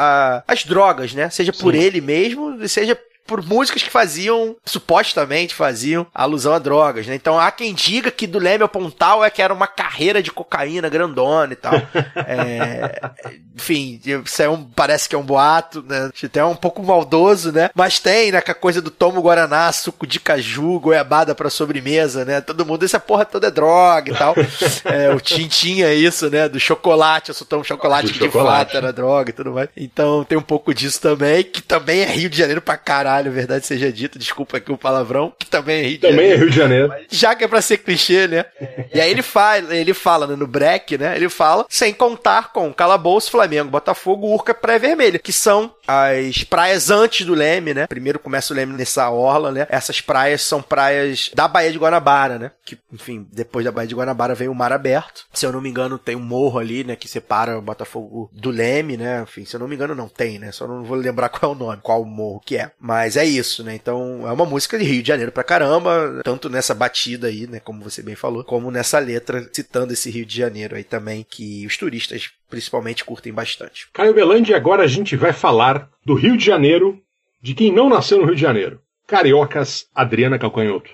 às drogas, né? Seja por Sim. ele mesmo, seja por músicas que faziam, supostamente faziam, alusão a drogas, né? Então há quem diga que do Leme ao Pontal é que era uma carreira de cocaína grandona e tal. É, enfim, isso é um, parece que é um boato, né? Até um pouco maldoso, né? Mas tem, né? Que a coisa do tomo guaraná, suco de caju, goiabada pra sobremesa, né? Todo mundo, essa porra toda é droga e tal. É, o Tim tinha isso, né? Do chocolate, eu só tomo chocolate Do que chocolate. de fato era droga e tudo mais. Então tem um pouco disso também, que também é Rio de Janeiro pra caralho, verdade seja dita, desculpa aqui o palavrão, que também é Rio de Também é Janeiro. Rio de Janeiro. Já que é pra ser clichê, né? E aí ele fala, ele fala né, no break, né? Ele fala, sem contar com Calabouço, Flamengo, Botafogo, Urca, Praia Vermelha, que são as praias antes do Leme, né? Primeiro começa o Leme nessa orla, né? Essas praias são praias da Baía de Guanabara, né? Que, enfim, depois da Baía de Guanabara vem o mar aberto. Se eu não me engano, tem um morro ali, né? Que separa o Botafogo do Leme, né? Enfim, se eu não me engano, não tem, né? Só não vou lembrar qual é o nome, qual morro que é. Mas é isso, né? Então é uma música de Rio de Janeiro pra caramba, tanto nessa batida aí, né? Como você bem falou, como nessa letra citando esse Rio de Janeiro aí também, que os turistas principalmente curtem bastante. Caio Belandi, agora a gente vai falar do Rio de Janeiro, de quem não nasceu no Rio de Janeiro. Cariocas, Adriana Calcanhoto.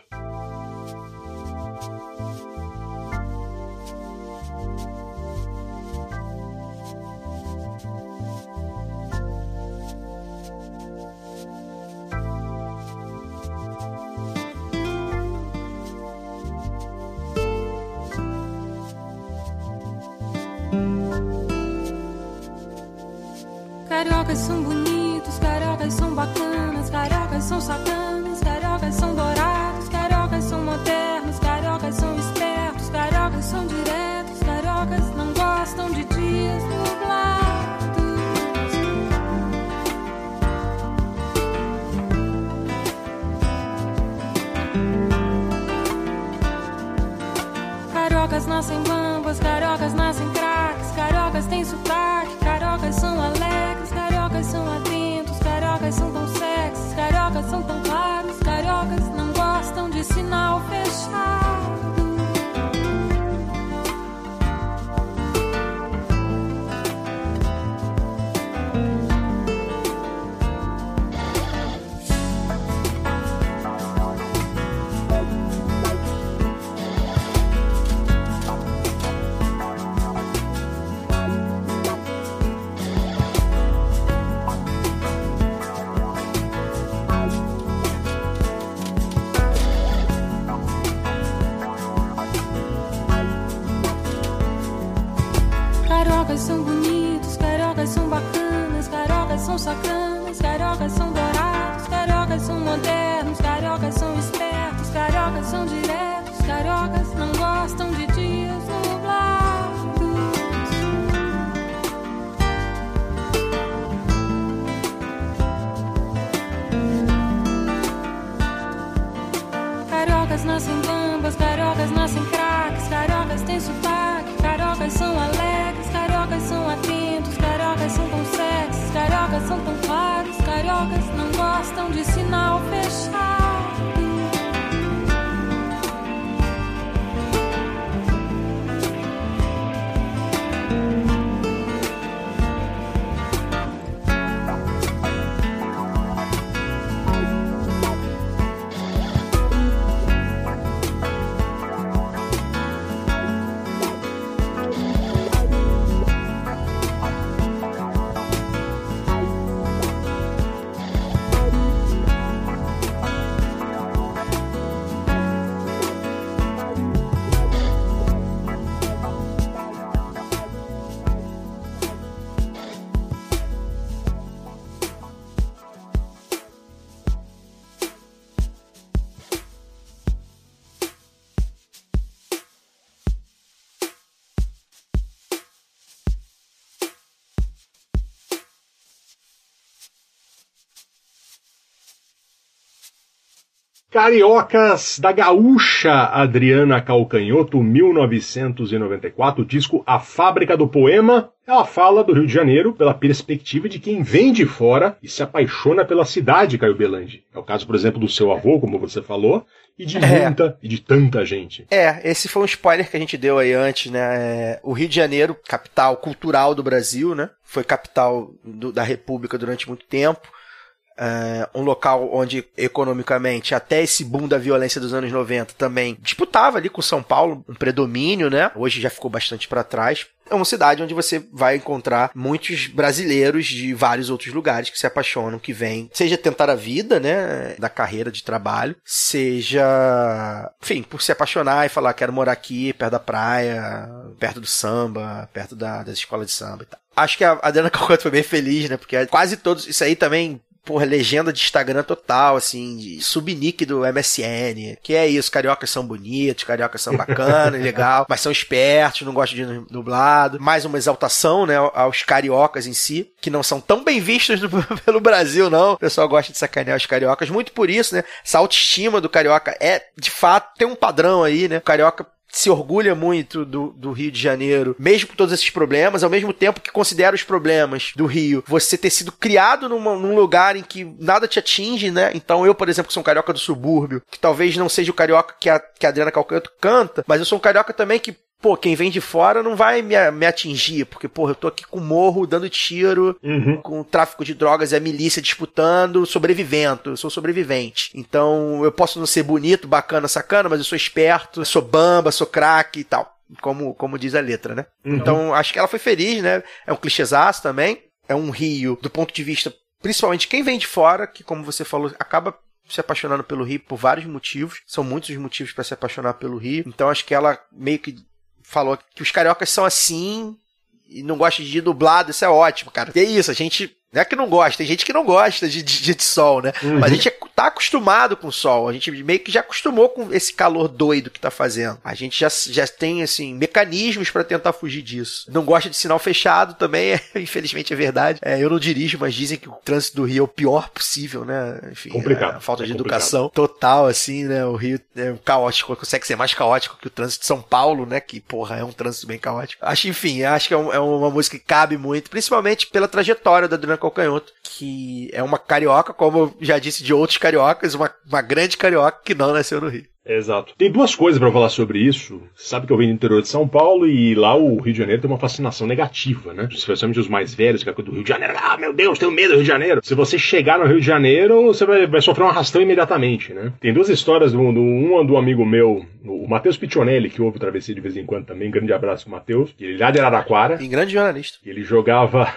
Cariocas da Gaúcha Adriana Calcanhoto, 1994, o disco A Fábrica do Poema. Ela fala do Rio de Janeiro pela perspectiva de quem vem de fora e se apaixona pela cidade, Caio Belandi. É o caso, por exemplo, do seu avô, como você falou, e de É. muita e de tanta gente. É, esse foi um spoiler que a gente deu aí antes, né? É, o Rio de Janeiro, capital cultural do Brasil, né? Foi capital do- da República durante muito tempo. É, um local onde, economicamente, até esse boom da violência dos anos 90 também disputava ali com São Paulo um predomínio, né? Hoje já ficou bastante para trás. É uma cidade onde você vai encontrar muitos brasileiros de vários outros lugares que se apaixonam, que vêm, seja tentar a vida, né, da carreira de trabalho, seja, enfim, por se apaixonar e falar quero morar aqui, perto da praia, perto do samba, perto da, das escolas de samba e tal. Acho que a Adriana Calcanhoto foi bem feliz, né, porque quase todos, isso aí também porra, legenda de Instagram total, assim, de subnick do MSN. Que é isso, cariocas são bonitos, cariocas são bacanas, legal, mas são espertos, não gostam de dublado. Mais uma exaltação, né, aos cariocas em si, que não são tão bem vistos no- pelo Brasil, não. O pessoal gosta de sacanear os cariocas, muito por isso, né, essa autoestima do carioca é, de fato, tem um padrão aí, né, o carioca se orgulha muito do, do Rio de Janeiro, mesmo com todos esses problemas, ao mesmo tempo que considera os problemas do Rio, você ter sido criado numa- num lugar em que nada te atinge, né? Então eu, por exemplo, que sou um carioca do subúrbio, que talvez não seja o carioca que a, que a Adriana Calcanhoto canta, mas eu sou um carioca também que Pô, quem vem de fora não vai me, me atingir, porque, porra, eu tô aqui com morro dando tiro, com o tráfico de drogas e a milícia disputando, sobrevivendo. Eu sou sobrevivente. Então, eu posso não ser bonito, bacana, sacana, mas eu sou esperto, sou bamba, sou craque e tal. Como, como diz a letra, né? Uhum. Então, acho que ela foi feliz, né? É um clichêzaço também. É um Rio, do ponto de vista, principalmente quem vem de fora, que, como você falou, acaba se apaixonando pelo Rio por vários motivos. São muitos os motivos para se apaixonar pelo Rio. Então, acho que ela meio que falou que os cariocas são assim e não gosta de dublado, isso é ótimo, cara. E é isso, a gente. Não é que não gosta, tem gente que não gosta de, de, de sol, né? Uhum. Mas a gente é- tá acostumado com o sol, a gente meio que já acostumou com esse calor doido que tá fazendo. A gente já, já tem, assim, mecanismos pra tentar fugir disso. Não gosta de sinal fechado também, é, infelizmente é verdade. É, eu não dirijo, mas dizem que o trânsito do Rio é o pior possível, né? Enfim, Complicado, a falta é de complicado. educação total, assim, né? O Rio é caótico, consegue ser mais caótico que o trânsito de São Paulo, né? Que, porra, é um trânsito bem caótico. Acho, enfim, acho que é, um- é uma música que cabe muito, principalmente pela trajetória da Adriana Calcanhoto, que é uma carioca, como eu já disse de outros cariocas, uma, uma grande carioca que não nasceu no Rio. Exato. Tem duas coisas pra falar sobre isso. Você sabe que eu venho do interior de São Paulo e lá o Rio de Janeiro tem uma fascinação negativa, né? Especialmente os mais velhos, que é do Rio de Janeiro. Ah, meu Deus, tenho medo do Rio de Janeiro. Se você chegar no Rio de Janeiro, você vai, vai sofrer um arrastão imediatamente, né? Tem duas histórias, do, do, uma do amigo meu, o Matheus Piccionelli, que ouve o Travessia de vez em quando também. Grande abraço pro Matheus. Ele é lá de Araraquara. E grande jornalista. Ele jogava.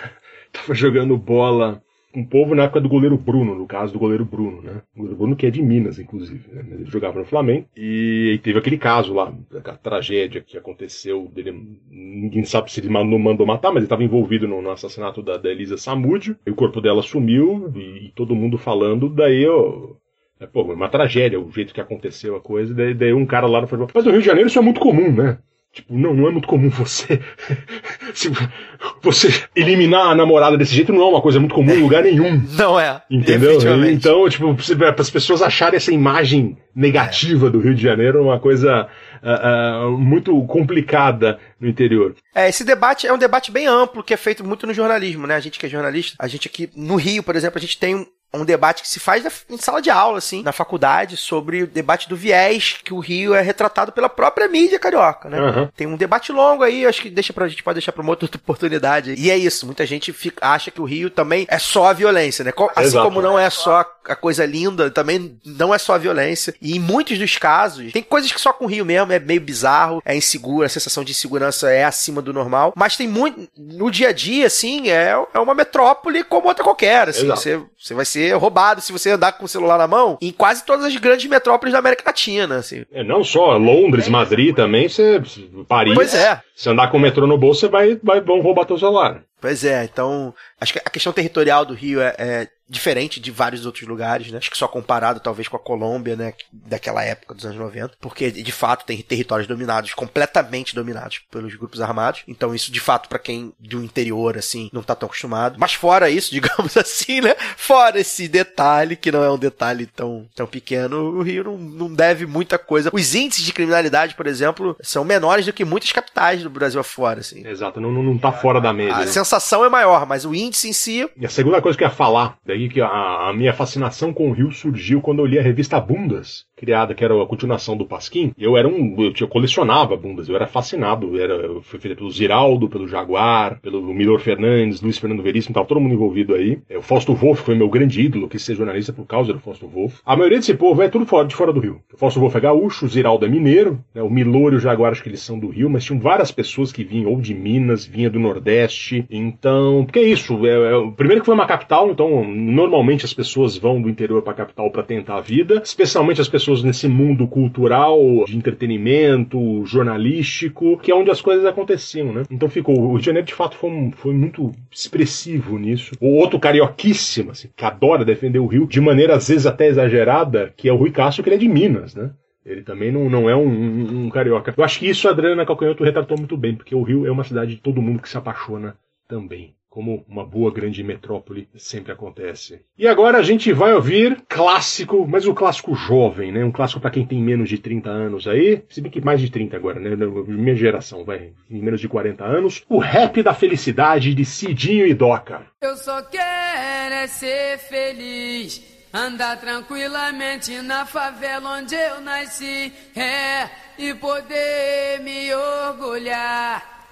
Tava jogando bola com o povo na época do goleiro Bruno, no caso do goleiro Bruno, né? O goleiro Bruno que é de Minas, inclusive. Né? Ele jogava no Flamengo. E teve aquele caso lá, aquela tragédia que aconteceu dele. Ninguém sabe se ele mandou, mandou matar, mas ele estava envolvido no, no assassinato da, da Elisa Samúdio. E o corpo dela sumiu e, e todo mundo falando. Daí eu. É, pô, uma tragédia o jeito que aconteceu a coisa. Daí, daí um cara lá falou: Mas no Rio de Janeiro isso é muito comum, né? Tipo, não, não é muito comum você. se você eliminar a namorada desse jeito não é uma coisa muito comum em lugar nenhum. Não é. Entendeu? Então, tipo, para as pessoas acharem essa imagem negativa do Rio de Janeiro uma coisa ah, ah, muito complicada no interior. É, esse debate é um debate bem amplo que é feito muito no jornalismo, né? A gente que é jornalista, a gente aqui no Rio, por exemplo, a gente tem um, debate que se faz em sala de aula, assim, na faculdade, sobre o debate do viés que o Rio é retratado pela própria mídia carioca, né? Aham. Tem um debate longo aí, acho que deixa pra a gente pode deixar pra uma outra oportunidade. E é isso, muita gente fica- acha que o Rio também é só a violência, né? Assim Exato. como não é só a coisa linda, também não é só a violência. E em muitos dos casos, tem coisas que só com o Rio mesmo é meio bizarro, é inseguro, a sensação de insegurança é acima do normal. Mas tem muito. No dia a dia, assim, é, é uma metrópole como outra qualquer. Assim, Exato. você, você vai ser roubado se você andar com o celular na mão em quase todas as grandes metrópoles da América Latina. Assim. É, não só Londres, Madrid também, você, Paris. Pois é. Se andar com o metrô no bolso, você vai, vai vão roubar teu celular. Pois é, então acho que a questão territorial do Rio é, é diferente de vários outros lugares, né? Acho que só comparado talvez com a Colômbia, né? Daquela época dos anos 90. Porque de fato tem territórios dominados, completamente dominados pelos grupos armados. Então isso de fato para quem de um interior assim não tá tão acostumado. Mas fora isso, digamos assim, né? Fora esse detalhe que não é um detalhe tão, tão pequeno, o Rio não, não deve muita coisa. Os índices de criminalidade, por exemplo, são menores do que muitas capitais do Brasil afora, assim. Exato, não, não, não tá fora da média. A né? sensação é maior, mas o índice em si E a segunda coisa que eu ia falar, daí que a, a minha fascinação com o Rio surgiu quando eu li a revista Bundas, criada, que era a continuação do Pasquim. Eu era um. Eu, eu colecionava bundas, eu era fascinado. Era, eu fui feito pelo Ziraldo, pelo Jaguar, pelo Milor Fernandes, Luiz Fernando Veríssimo, tava todo mundo envolvido aí. É, O Fausto Wolff foi meu grande ídolo, quis ser jornalista por causa do Fausto Wolff. A maioria desse povo é tudo fora, de fora do Rio. O Fausto Wolff é gaúcho, o Ziraldo é mineiro, né, o Milor e o Jaguar acho que eles são do Rio, mas tinham várias pessoas que vinham ou de Minas, vinha do Nordeste. Então, porque é isso. É, é, primeiro que foi uma capital, então normalmente as pessoas vão do interior para a capital para tentar a vida, especialmente as pessoas nesse mundo cultural, de entretenimento, jornalístico, que é onde as coisas aconteciam, né? Então ficou. O Rio de Janeiro de fato foi, um- foi muito expressivo nisso. O outro carioquíssimo, assim, que adora defender o Rio, de maneira às vezes até exagerada, que é o Rui Castro, que ele é de Minas, né? Ele também não, não é um, um- um carioca. Eu acho que isso a Adriana Calcanhoto retratou muito bem, porque o Rio é uma cidade de todo mundo que se apaixona também. Como uma boa grande metrópole sempre acontece. E agora a gente vai ouvir clássico, mas o clássico jovem, né? Um clássico para quem tem menos de 30 anos aí. Se bem que mais de 30 agora, né? Minha geração, vai. Menos de 40 anos. O rap da felicidade de Cidinho e Doca. Eu só quero é ser feliz, andar tranquilamente na favela onde eu nasci, é, e poder me orgulhar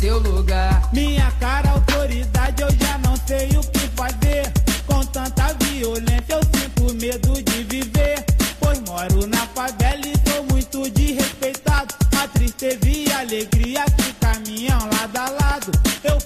Seu lugar. Minha cara, autoridade, eu já não sei o que fazer. Com tanta violência, eu sinto medo de viver. Pois moro na favela e sou muito desrespeitado. A tristeza e a alegria que caminham lado a lado. Eu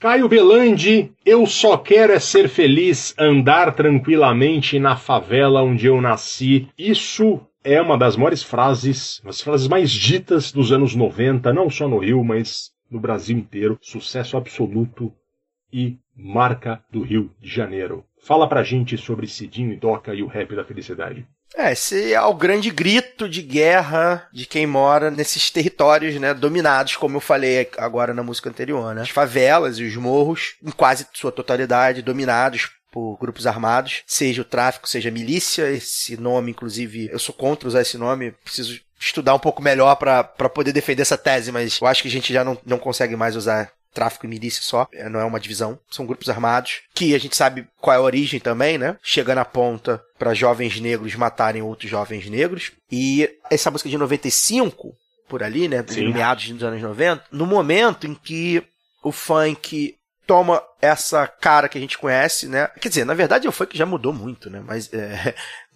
Caio Belandi, eu só quero é ser feliz, andar tranquilamente na favela onde eu nasci. Isso é uma das maiores frases, as frases mais ditas dos anos 90, não só no Rio, mas no Brasil inteiro. Sucesso absoluto e marca do Rio de Janeiro. Fala pra gente sobre Cidinho e Doca e o rap da felicidade. É, esse é o grande grito de guerra de quem mora nesses territórios, né, dominados, como eu falei agora na música anterior, né? As favelas e os morros, em quase sua totalidade, dominados por grupos armados, seja o tráfico, seja a milícia, esse nome, inclusive, eu sou contra usar esse nome, preciso estudar um pouco melhor para poder defender essa tese, mas eu acho que a gente já não, não consegue mais usar tráfico e milícia só, é, não é uma divisão, são grupos armados, que a gente sabe qual é a origem também, né? Chega na ponta para jovens negros matarem outros jovens negros. E essa música de 95, por ali, né? Sim. Meados dos anos 90, no momento em que o funk toma essa cara que a gente conhece, né? Quer dizer, na verdade o funk já mudou muito, né? Mas é,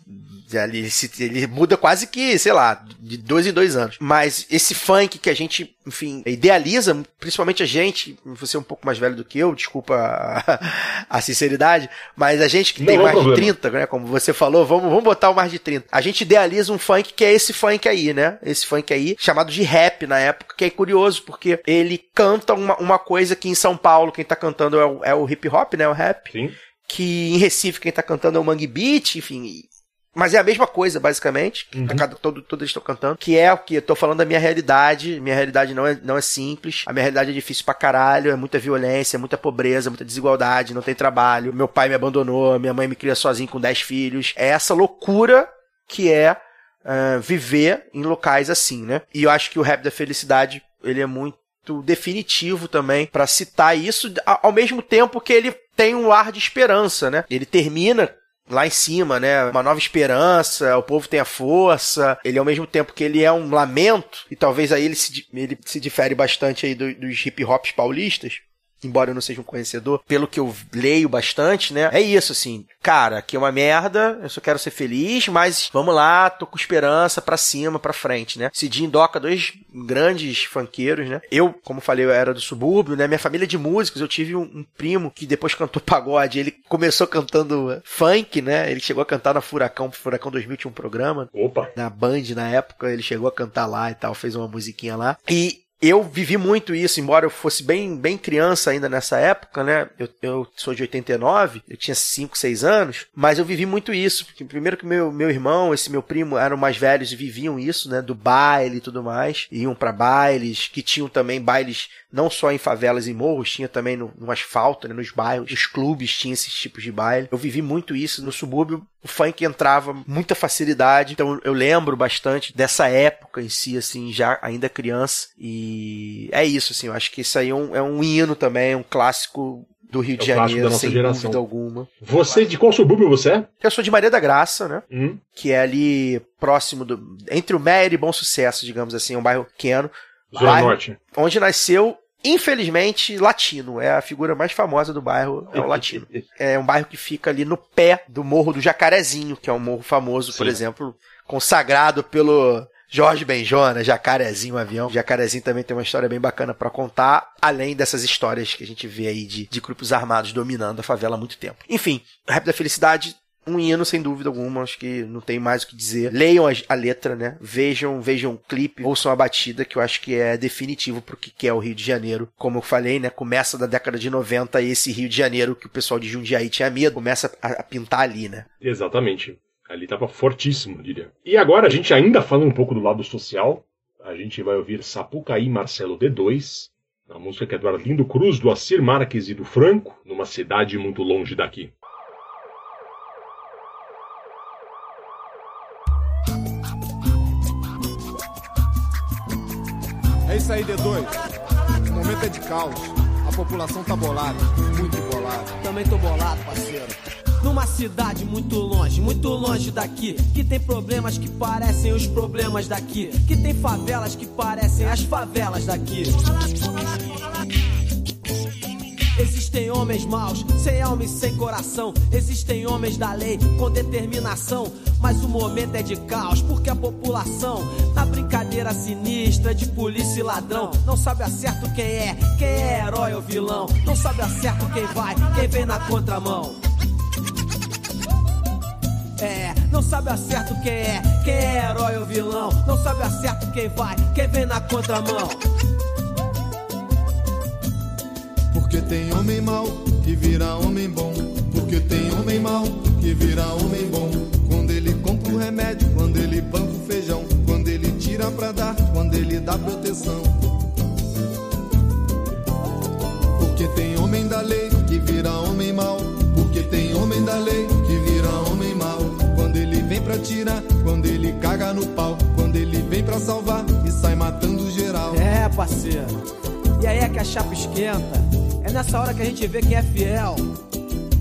ele, se- ele muda quase que, sei lá, de dois em dois anos. Mas esse funk que a gente, enfim, idealiza, principalmente a gente, você é um pouco mais velho do que eu, desculpa a, a sinceridade, mas a gente que Não, tem não é mais de problema. 30, né, como você falou, vamos, vamos botar o mais de 30. A gente idealiza um funk que é esse funk aí, né? Esse funk aí, chamado de rap na época, que é curioso, porque ele canta uma, uma coisa que em São Paulo quem tá cantando é o, é o hip hop, né? O rap Sim. que em Recife quem tá cantando é o Mangue Beat, enfim. Mas é a mesma coisa, basicamente. que tá cada- todo, todo eles estão cantando. Que é o que? Eu tô falando da minha realidade. Minha realidade não é, não é simples. A minha realidade é difícil pra caralho. É muita violência, muita pobreza, muita desigualdade. Não tem trabalho. Meu pai me abandonou. Minha mãe me cria sozinho com 10 filhos. É essa loucura que é ah, viver em locais assim, né? E eu acho que o rap da felicidade, ele é muito definitivo também pra citar isso, ao mesmo tempo que ele tem um ar de esperança, né? Ele termina lá em cima, né? Uma nova esperança, o povo tem a força. Ele ao mesmo tempo que ele é um lamento e talvez aí ele se, ele se difere bastante aí do- dos hip hops paulistas. Embora eu não seja um conhecedor, pelo que eu leio bastante, né? É isso, assim. Cara, aqui é uma merda, eu só quero ser feliz, mas vamos lá, tô com esperança pra cima, pra frente, né? Cidinho e Doca, dois grandes funkeiros, né? Eu, como falei, eu era do subúrbio, né? Minha família de músicos, eu tive um, um primo que depois cantou pagode, ele começou cantando eh, funk, né? Ele chegou a cantar na Furacão, Furacão 2000 tinha um programa. Opa! Na Band, na época, ele chegou a cantar lá e tal, fez uma musiquinha lá. E eu vivi muito isso, embora eu fosse bem, bem criança ainda nessa época, né? Eu, eu sou de 89, eu tinha 5, 6 anos, mas eu vivi muito isso. Porque primeiro que meu, meu irmão, esse meu primo, eram mais velhos e viviam isso, né? Do baile e tudo mais. Iam pra bailes, que tinham também bailes não só em favelas e morros, tinha também no, no asfalto, né? Nos bairros, os clubes tinham esses tipos de baile. Eu vivi muito isso no subúrbio o funk entrava muita facilidade. Então eu lembro bastante dessa época em si, assim, já ainda criança. E é isso, assim, eu acho que isso aí é um, é um hino também, um clássico do Rio de É clássico Janeiro, sem geração. dúvida alguma. Você, de qual subúrbio você é? Eu sou de Maria da Graça, né? Hum. Que é ali próximo do. Entre o Meyer e Bom Sucesso, digamos assim, é um bairro pequeno. Zona Bairro Norte. Onde nasceu, infelizmente, Latino. É a figura mais famosa do bairro, é o Latino. É um bairro que fica ali no pé do Morro do Jacarezinho, que é um morro famoso, por Sim. exemplo, consagrado pelo Jorge Benjona, Jacarezinho, avião. Jacarezinho também tem uma história bem bacana pra contar, além dessas histórias que a gente vê aí de, de grupos armados dominando a favela há muito tempo. Enfim, Rap da Felicidade um hino sem dúvida alguma, acho que não tem mais o que dizer. Leiam a, a letra, né? Vejam, vejam o clipe, ouçam a batida, que eu acho que é definitivo pro que é o Rio de Janeiro. Como eu falei, né? Começa da década de 90 e esse Rio de Janeiro que o pessoal de Jundiaí tinha medo, começa a, a pintar ali, né? Exatamente. Ali tava fortíssimo, diria. E agora, a gente ainda falando um pouco do lado social, a gente vai ouvir Sapucaí Marcelo D2, a música que é do Arlindo Cruz, do Assir Marques e do Franco, numa cidade muito longe daqui. É isso aí, D2. O momento é de caos. A população tá bolada, muito bolada. Também tô bolado, parceiro. Numa cidade muito longe, muito longe daqui, que tem problemas que parecem os problemas daqui, que tem favelas que parecem as favelas daqui. Existem homens maus, sem alma e sem coração. Existem homens da lei com determinação. Mas o momento é de caos, porque a população, na brincadeira sinistra de polícia e ladrão, não sabe a certo quem é, quem é herói ou vilão. Não sabe a certo quem vai, quem vem na contramão. É, não sabe a certo quem é, quem é herói ou vilão. Não sabe a certo quem vai, quem vem na contramão. Porque tem homem mau que vira homem bom. Porque tem homem mau que vira homem bom. Quando ele compra o remédio, quando ele banca o feijão. Quando ele tira pra dar, quando ele dá proteção. Porque tem homem da lei que vira homem mau. Porque tem homem da lei que vira homem mau. Quando ele vem pra tirar, quando ele caga no pau. Quando ele vem pra salvar e sai matando geral. É, parceiro. E aí é que a chapa esquenta. Nessa hora que a gente vê quem é fiel.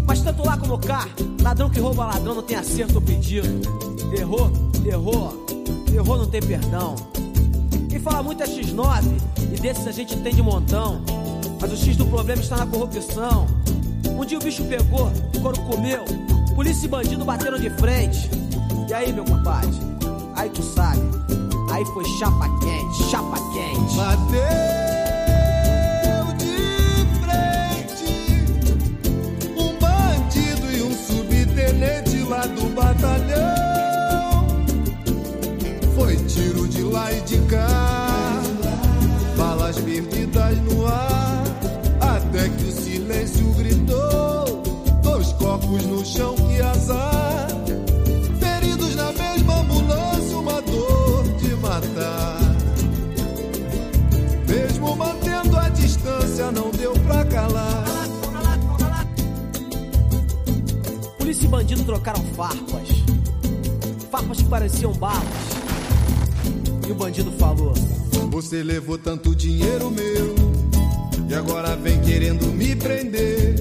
Mas tanto lá como cá, ladrão que rouba ladrão não tem acerto ou pedido. Errou, errou, errou não tem perdão. Quem fala muito é X9, e desses a gente tem de montão. Mas o X do problema está na corrupção. Um dia o bicho pegou, o couro comeu, polícia e bandido bateram de frente. E aí, meu compadre? Aí tu sabe, aí foi chapa quente, chapa quente. Bateu batalhão. Foi tiro de lá e de cá, balas perdidas no ar, até que o silêncio gritou: dois corpos no chão, Polícia e bandido trocaram farpas. Farpas que pareciam balas. E o bandido falou: Você levou tanto dinheiro meu e agora vem querendo me prender.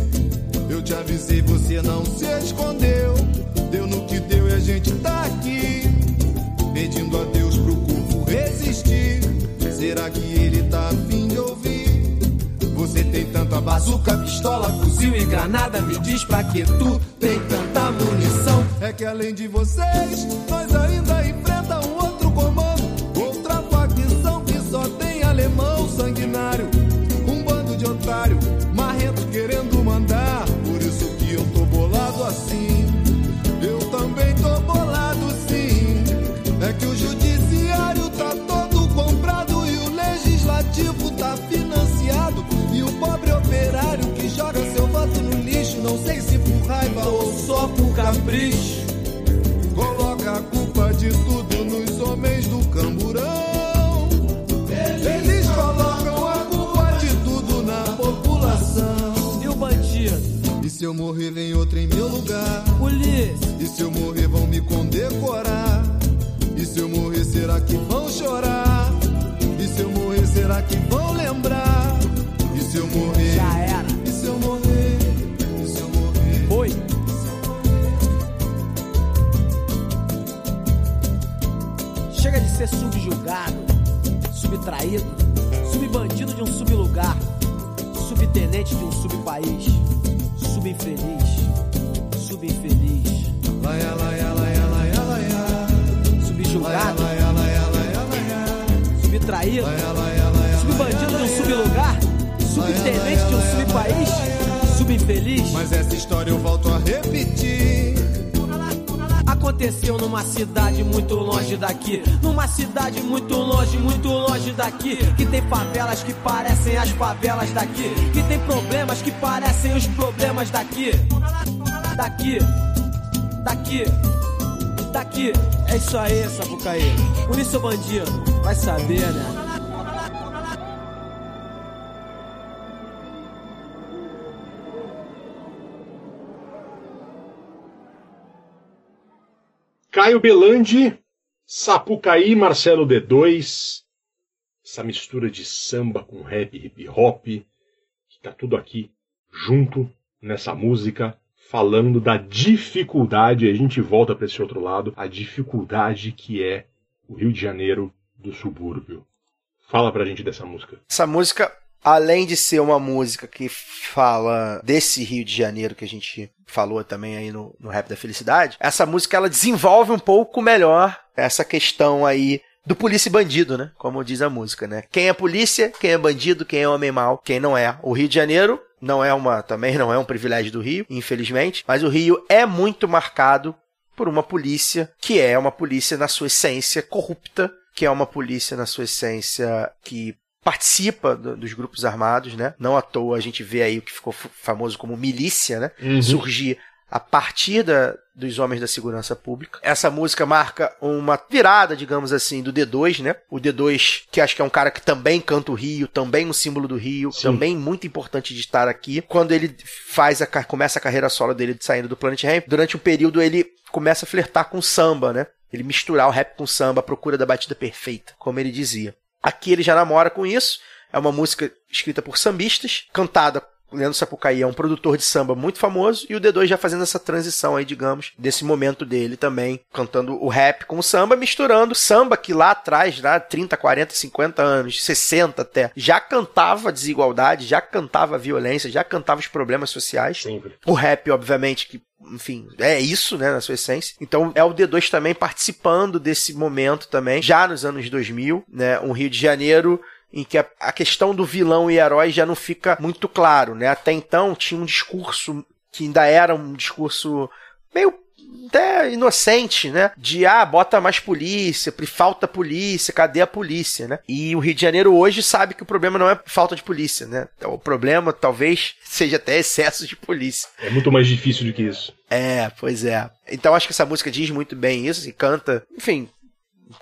Eu te avisei, você não se escondeu. Deu no que deu e a gente tá aqui pedindo a Deus pro corpo resistir. Será que ele tá afim de ouvir? Você tem tanta bazuca, pistola, fuzil e granada. Me diz pra que tu tem tanta munição. É que além de vocês, nós Coloca a culpa de tudo nos homens do camburão. Eles colocam a culpa de tudo na população. E o bandido? E se eu morrer, vem outro em meu lugar? Polícia. E se eu morrer, vão me condecorar? E se eu morrer, será que vão chorar? E se eu morrer, será que vão lembrar? E se eu morrer? ser subjugado, subtraído, subbandido de um sublugar, subtenente de um subpaís, subinfeliz, subinfeliz. Laia, laia, laia, laia, laia. Subjugado, laia, laia, laia, laia. subtraído, laia, laia, laia, subbandido de um sublugar, subtenente de um subpaís, subinfeliz. Mas essa história eu volto a repetir. Aconteceu numa cidade muito longe daqui. Numa cidade muito longe, muito longe daqui. Que tem favelas que parecem as favelas daqui. Que tem problemas que parecem os problemas daqui. Daqui, daqui, daqui. É isso aí, Sapucaí. Polícia ou bandido? Vai saber, né? Caio Belandi, Sapucaí, Marcelo D2, essa mistura de samba com rap, hip hop, que tá tudo aqui junto nessa música, falando da dificuldade, a gente volta para esse outro lado, a dificuldade que é o Rio de Janeiro do subúrbio. Fala pra gente dessa música. Essa música, além de ser uma música que fala desse Rio de Janeiro que a gente falou também aí no, no Rap da Felicidade, essa música ela desenvolve um pouco melhor essa questão aí do polícia e bandido, né? Como diz a música, né? Quem é polícia, quem é bandido, quem é homem mau, quem não é. O Rio de Janeiro não é uma, também não é um privilégio do Rio, infelizmente, mas o Rio é muito marcado por uma polícia que é uma polícia na sua essência corrupta, que é uma polícia na sua essência que participa do- dos grupos armados, né? Não à toa a gente vê aí o que ficou famoso como milícia, né? Uhum. Surgir a partir da- dos homens da segurança pública. Essa música marca uma virada, digamos assim, do D2, né? O D2, que acho que é um cara que também canta o Rio, também um símbolo do Rio, também muito importante de estar aqui. Quando ele faz a, começa a carreira solo dele saindo do Planet Ramp, durante um período ele começa a flertar com samba, né? Ele misturar o rap com samba, à procura da batida perfeita, como ele dizia. Aqui ele já namora com isso. É uma música escrita por sambistas, cantada. Leandro Sapucaí é um produtor de samba muito famoso e o D2 já fazendo essa transição aí, digamos, desse momento dele também, cantando o rap com o samba, misturando samba que lá atrás, lá 30, 40, 50 anos, 60 até, já cantava desigualdade, já cantava violência, já cantava os problemas sociais. Sempre. O rap, obviamente, que enfim, é isso, né, na sua essência. Então é o D2 também participando desse momento também, já nos anos 2000, né, um Rio de Janeiro em que a, a questão do vilão e herói já não fica muito claro, né? Até então tinha um discurso que ainda era um discurso meio até inocente, né? De ah, bota mais polícia, falta polícia, cadê a polícia, né? E o Rio de Janeiro hoje sabe que o problema não é falta de polícia, né? Então, o problema talvez seja até excesso de polícia. É muito mais difícil do que isso. É, pois é. Então acho que essa música diz muito bem isso, e canta, enfim,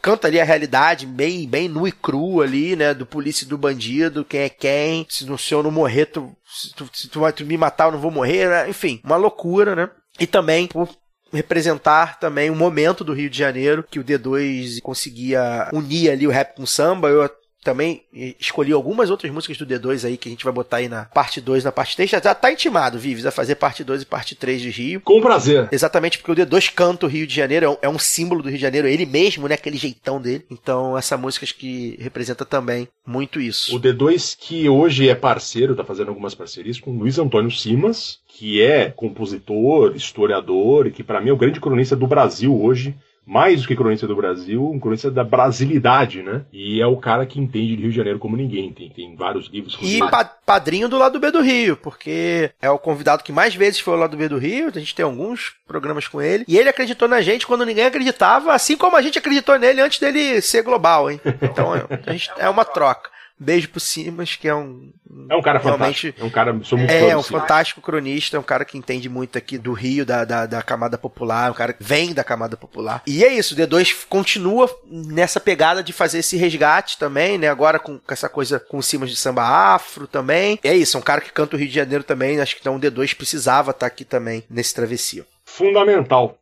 canta ali a realidade bem, bem nu e cru ali, né, do polícia e do bandido, quem é quem, se, no, se eu não morrer, tu, se, tu, se tu vai tu me matar eu não vou morrer, né? enfim, uma loucura, né, e também por representar também um momento do Rio de Janeiro que o D2 conseguia unir ali o rap com o samba, eu também escolhi algumas outras músicas do D2 aí que a gente vai botar aí na parte 2, na parte 3. Já, tá intimado, Vives, a fazer parte 2 e parte 3 de Rio. Com prazer. Exatamente porque o D2 canta o Rio de Janeiro, é um, é um símbolo do Rio de Janeiro, ele mesmo, né? Aquele jeitão dele. Então, essa música acho que representa também muito isso. O D2 que hoje é parceiro, tá fazendo algumas parcerias com Luiz Antônio Simas, que é compositor, historiador e que para mim é o grande cronista do Brasil hoje. Mais do que cronista do Brasil, um cronista da brasilidade, né? E é o cara que entende de Rio de Janeiro como ninguém. Tem, tem vários livros. E pa padrinho do lado B do Rio, porque é o convidado que mais vezes foi ao lado B do Rio. A gente tem alguns programas com ele. E ele acreditou na gente quando ninguém acreditava, assim como a gente acreditou nele antes dele ser global, hein? Então a gente, é uma troca. Beijo pro Simas, que é um. É um cara fantástico. É um cara. Sou muito É do um fantástico cronista, é um cara que entende muito aqui do Rio, da, da, da camada popular, um cara que vem da camada popular. E é isso, o D2 continua nessa pegada de fazer esse resgate também, né? Agora com, com essa coisa com Simas de samba afro também. É isso, é um cara que canta o Rio de Janeiro também. Acho que então o D2 precisava estar aqui também nesse travessia. Fundamental.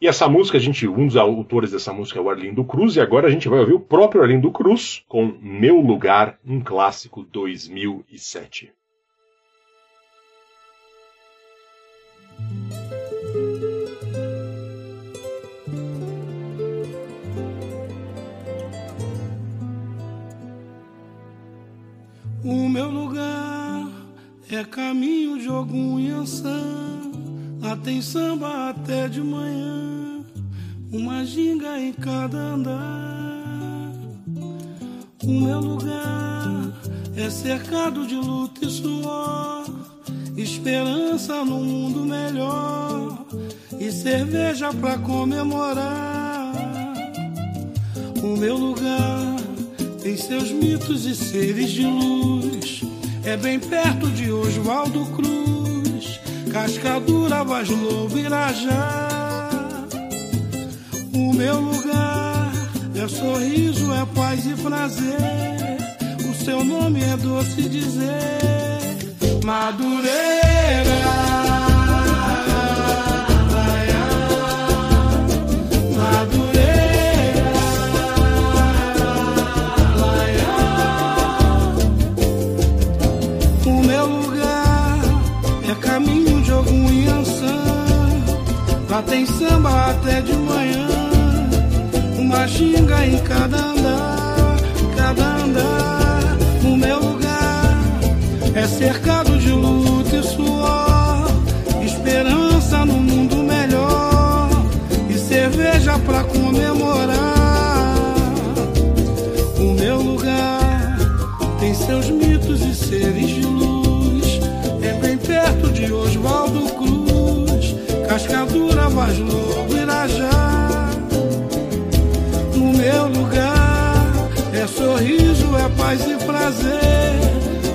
E essa música, a gente, um dos autores dessa música é o Arlindo Cruz, e agora a gente vai ouvir o próprio Arlindo Cruz com Meu Lugar, um clássico 2007. O meu lugar é caminho de algum Yansan. Lá tem samba até de manhã, uma ginga em cada andar. O meu lugar é cercado de luta e suor, esperança num mundo melhor e cerveja pra comemorar. O meu lugar tem seus mitos e seres de luz, é bem perto de Oswaldo Cruz, Cascadura, Vaz Lobo, Irajá. O meu lugar é sorriso, é paz e prazer. O seu nome é doce dizer, Madureira. É caminho. Tem samba até de manhã. Uma ginga em cada andar, cada andar. O meu lugar é cercado de luta e suor.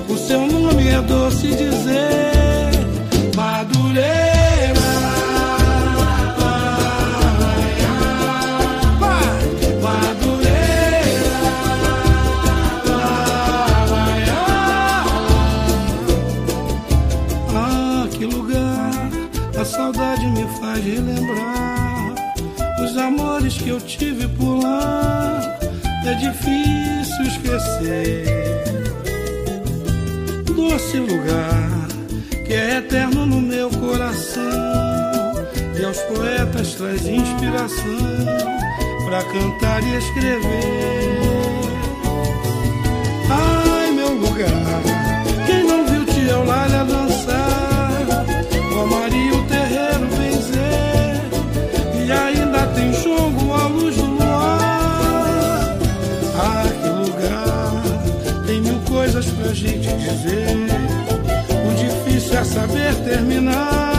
O seu nome é doce dizer, Madureira. Madureira. Ah, que lugar a saudade me faz relembrar os amores que eu tive por lá. É difícil esquecer. Doce lugar que é eterno no meu coração e aos poetas traz inspiração pra cantar e escrever. Ai, meu lugar, quem não viu Tia Eulália dançar, ó Maria o terreiro benzer, e ainda tem jongo à luz do luar. Ah, que lugar, tem mil coisas pra gente dizer, o saber terminar.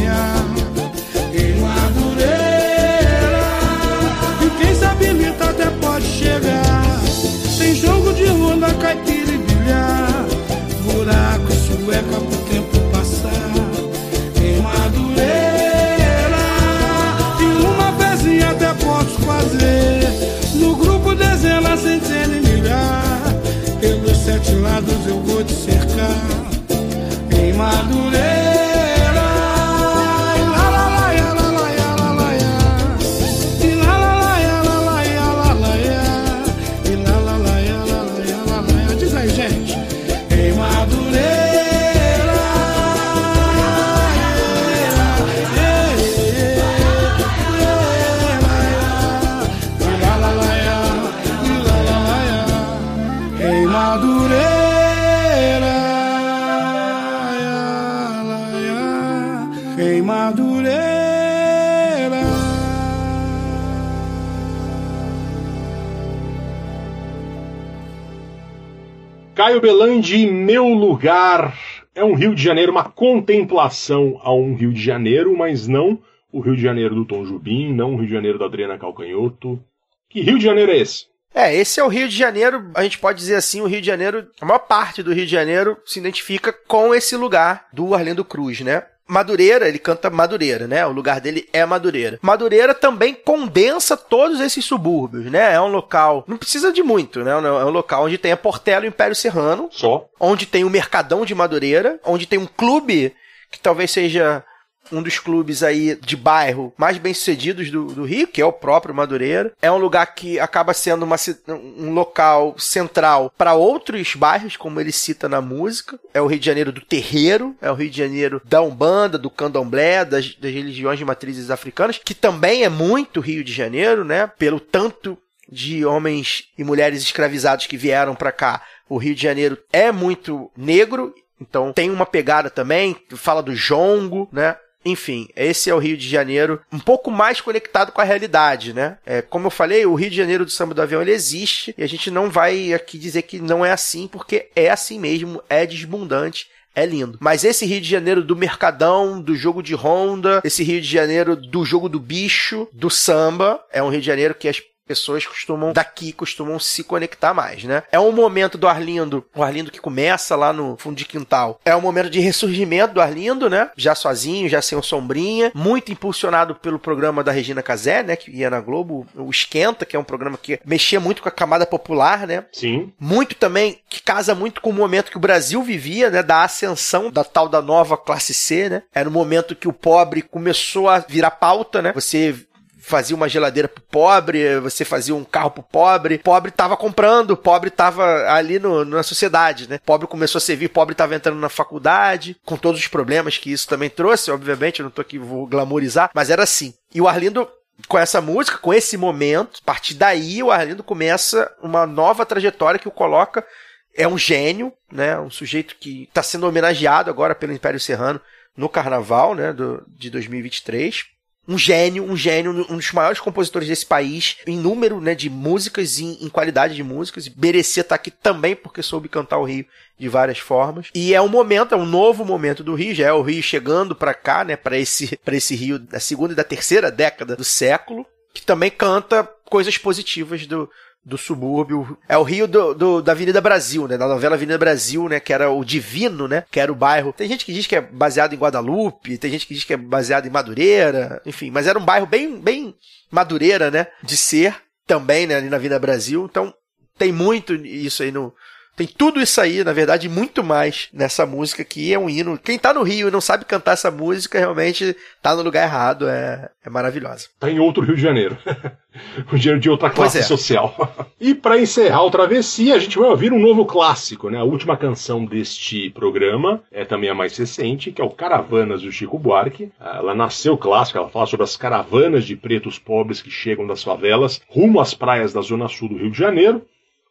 Quer Caio Belandi, Meu Lugar. É um Rio de Janeiro, uma contemplação a um Rio de Janeiro, mas não o Rio de Janeiro do Tom Jubim, não o Rio de Janeiro da Adriana Calcanhoto. Que Rio de Janeiro é esse? É, esse é o Rio de Janeiro, a gente pode dizer assim, o Rio de Janeiro, a maior parte do Rio de Janeiro se identifica com esse lugar do Arlindo Cruz, né? Madureira, ele canta Madureira, né? O lugar dele é Madureira. Madureira também condensa todos esses subúrbios, né? É um local, não precisa de muito, né? É um local onde tem a Portela e o Império Serrano. Só. Onde tem o Mercadão de Madureira, onde tem um clube que talvez seja um dos clubes aí de bairro mais bem sucedidos do, do Rio, que é o próprio Madureira. É um lugar que acaba sendo uma, um local central para outros bairros, como ele cita na música. É o Rio de Janeiro do terreiro, é o Rio de Janeiro da Umbanda, do Candomblé, das, das religiões de matrizes africanas, que também é muito Rio de Janeiro, né? Pelo tanto de homens e mulheres escravizados que vieram para cá. O Rio de Janeiro é muito negro, então tem uma pegada também, fala do jongo, né? Enfim, esse é o Rio de Janeiro um pouco mais conectado com a realidade, né? É, como eu falei, o Rio de Janeiro do samba do avião ele existe e a gente não vai aqui dizer que não é assim, porque é assim mesmo, é desbundante. É lindo. Mas esse Rio de Janeiro do Mercadão, do jogo de Honda, esse Rio de Janeiro do jogo do bicho, do samba, é um Rio de Janeiro que as pessoas costumam, daqui, costumam se conectar mais, né? É um momento do Arlindo, o Arlindo que começa lá no fundo de quintal. É um momento de ressurgimento do Arlindo, né? Já sozinho, já sem o Sombrinha, muito impulsionado pelo programa da Regina Casé, né? Que ia na Globo, o Esquenta, que é um programa que mexia muito com a camada popular, né? Sim. Muito também, que casa muito com o momento que o Brasil vivia, né? Da ascensão da tal da nova classe C, né? Era o momento que o pobre começou a virar pauta, né? Você fazia uma geladeira pro pobre, você fazia um carro pro pobre, pobre tava comprando, pobre tava ali no, na sociedade, né? Pobre começou a servir, pobre tava entrando na faculdade, com todos os problemas que isso também trouxe, obviamente, eu não tô aqui, vou glamorizar, mas era assim. E o Arlindo com essa música, com esse momento, a partir daí o Arlindo começa uma nova trajetória que o coloca é um gênio, né? Um sujeito que está sendo homenageado agora pelo Império Serrano no Carnaval, né? Do, de 2023. Um gênio, um gênio, um dos maiores compositores desse país, em número né, de músicas e em, qualidade de músicas. E merecia estar aqui também porque soube cantar o Rio de várias formas. E é um momento, é um novo momento do Rio, já é o Rio chegando para cá, né, para esse, esse Rio da segunda e da terceira década do século, que também canta coisas positivas do, do subúrbio. É o Rio do, do- da Avenida Brasil, né? Da novela Avenida Brasil, né? Que era o Divino, né? Que era o bairro. Tem gente que diz que é baseado em Guadalupe, tem gente que diz que é baseado em Madureira, enfim, mas era um bairro bem, bem Madureira, né? De ser também, né? Ali na Avenida Brasil. Então, tem muito isso aí no. Tem tudo isso aí, na verdade, muito mais nessa música que é um hino. Quem tá no Rio e não sabe cantar essa música realmente tá no lugar errado. É, é maravilhosa. Tá em outro Rio de Janeiro. o dinheiro de outra classe é. social. e para encerrar o Travessia, a gente vai ouvir um novo clássico, né? A última canção deste programa é também a mais recente, que é o Caravanas do Chico Buarque. Ela nasceu clássica, ela fala sobre as caravanas de pretos pobres que chegam das favelas rumo às praias da zona sul do Rio de Janeiro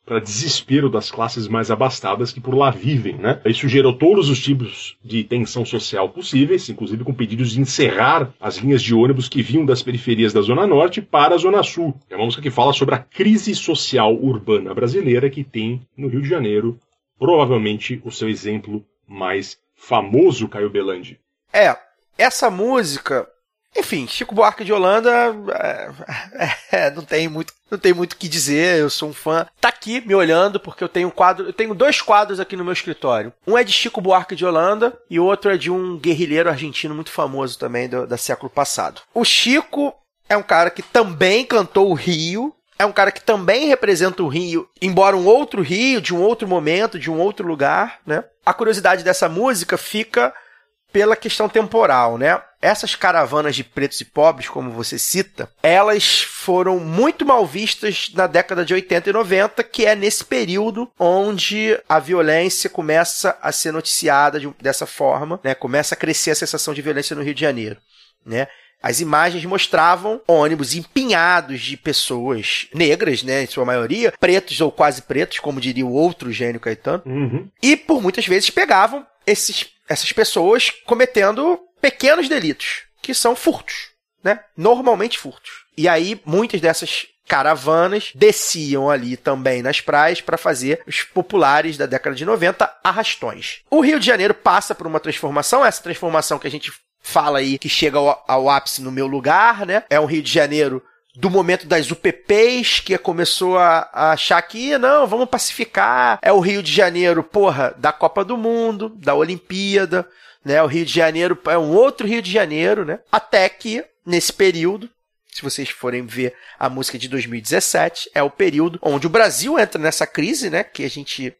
para desespero das classes mais abastadas que por lá vivem, né? Isso gerou todos os tipos de tensão social possíveis, inclusive com pedidos de encerrar as linhas de ônibus que vinham das periferias da Zona Norte para a Zona Sul. É uma música que fala sobre a crise social urbana brasileira que tem no Rio de Janeiro, provavelmente o seu exemplo mais famoso, Caio Belandi. É, essa música, enfim, Chico Buarque de Holanda, é, é, não tem muito, não tem muito o que dizer. Eu sou um fã. Tá aqui me olhando porque eu tenho um quadro, eu tenho dois quadros aqui no meu escritório. Um é de Chico Buarque de Holanda e o outro é de um guerrilheiro argentino muito famoso também do, da século passado. O Chico é um cara que também cantou o Rio. É um cara que também representa o Rio, embora um outro Rio, de um outro momento, de um outro lugar, né? A curiosidade dessa música fica pela questão temporal, né? Essas caravanas de pretos e pobres, como você cita, elas foram muito mal vistas na década de 80 e 90, que é nesse período onde a violência começa a ser noticiada de- dessa forma, né? Começa a crescer a sensação de violência no Rio de Janeiro, né? As imagens mostravam ônibus empinhados de pessoas negras, né, em sua maioria, pretos ou quase pretos, como diria o outro gênio Caetano, e por muitas vezes pegavam esses, essas pessoas cometendo pequenos delitos, que são furtos, né? Normalmente furtos. E aí muitas dessas caravanas desciam ali também nas praias para fazer os populares da década de 90 arrastões. O Rio de Janeiro passa por uma transformação, essa transformação que a gente fala aí que chega ao, ao ápice no meu lugar, né? É um Rio de Janeiro do momento das UPPs, que começou a, a achar que, não, vamos pacificar. É o Rio de Janeiro, porra, da Copa do Mundo, da Olimpíada, né? O Rio de Janeiro é um outro Rio de Janeiro, né? Até que, nesse período, se vocês forem ver a música de 2017, é o período onde o Brasil entra nessa crise, né? Que a gente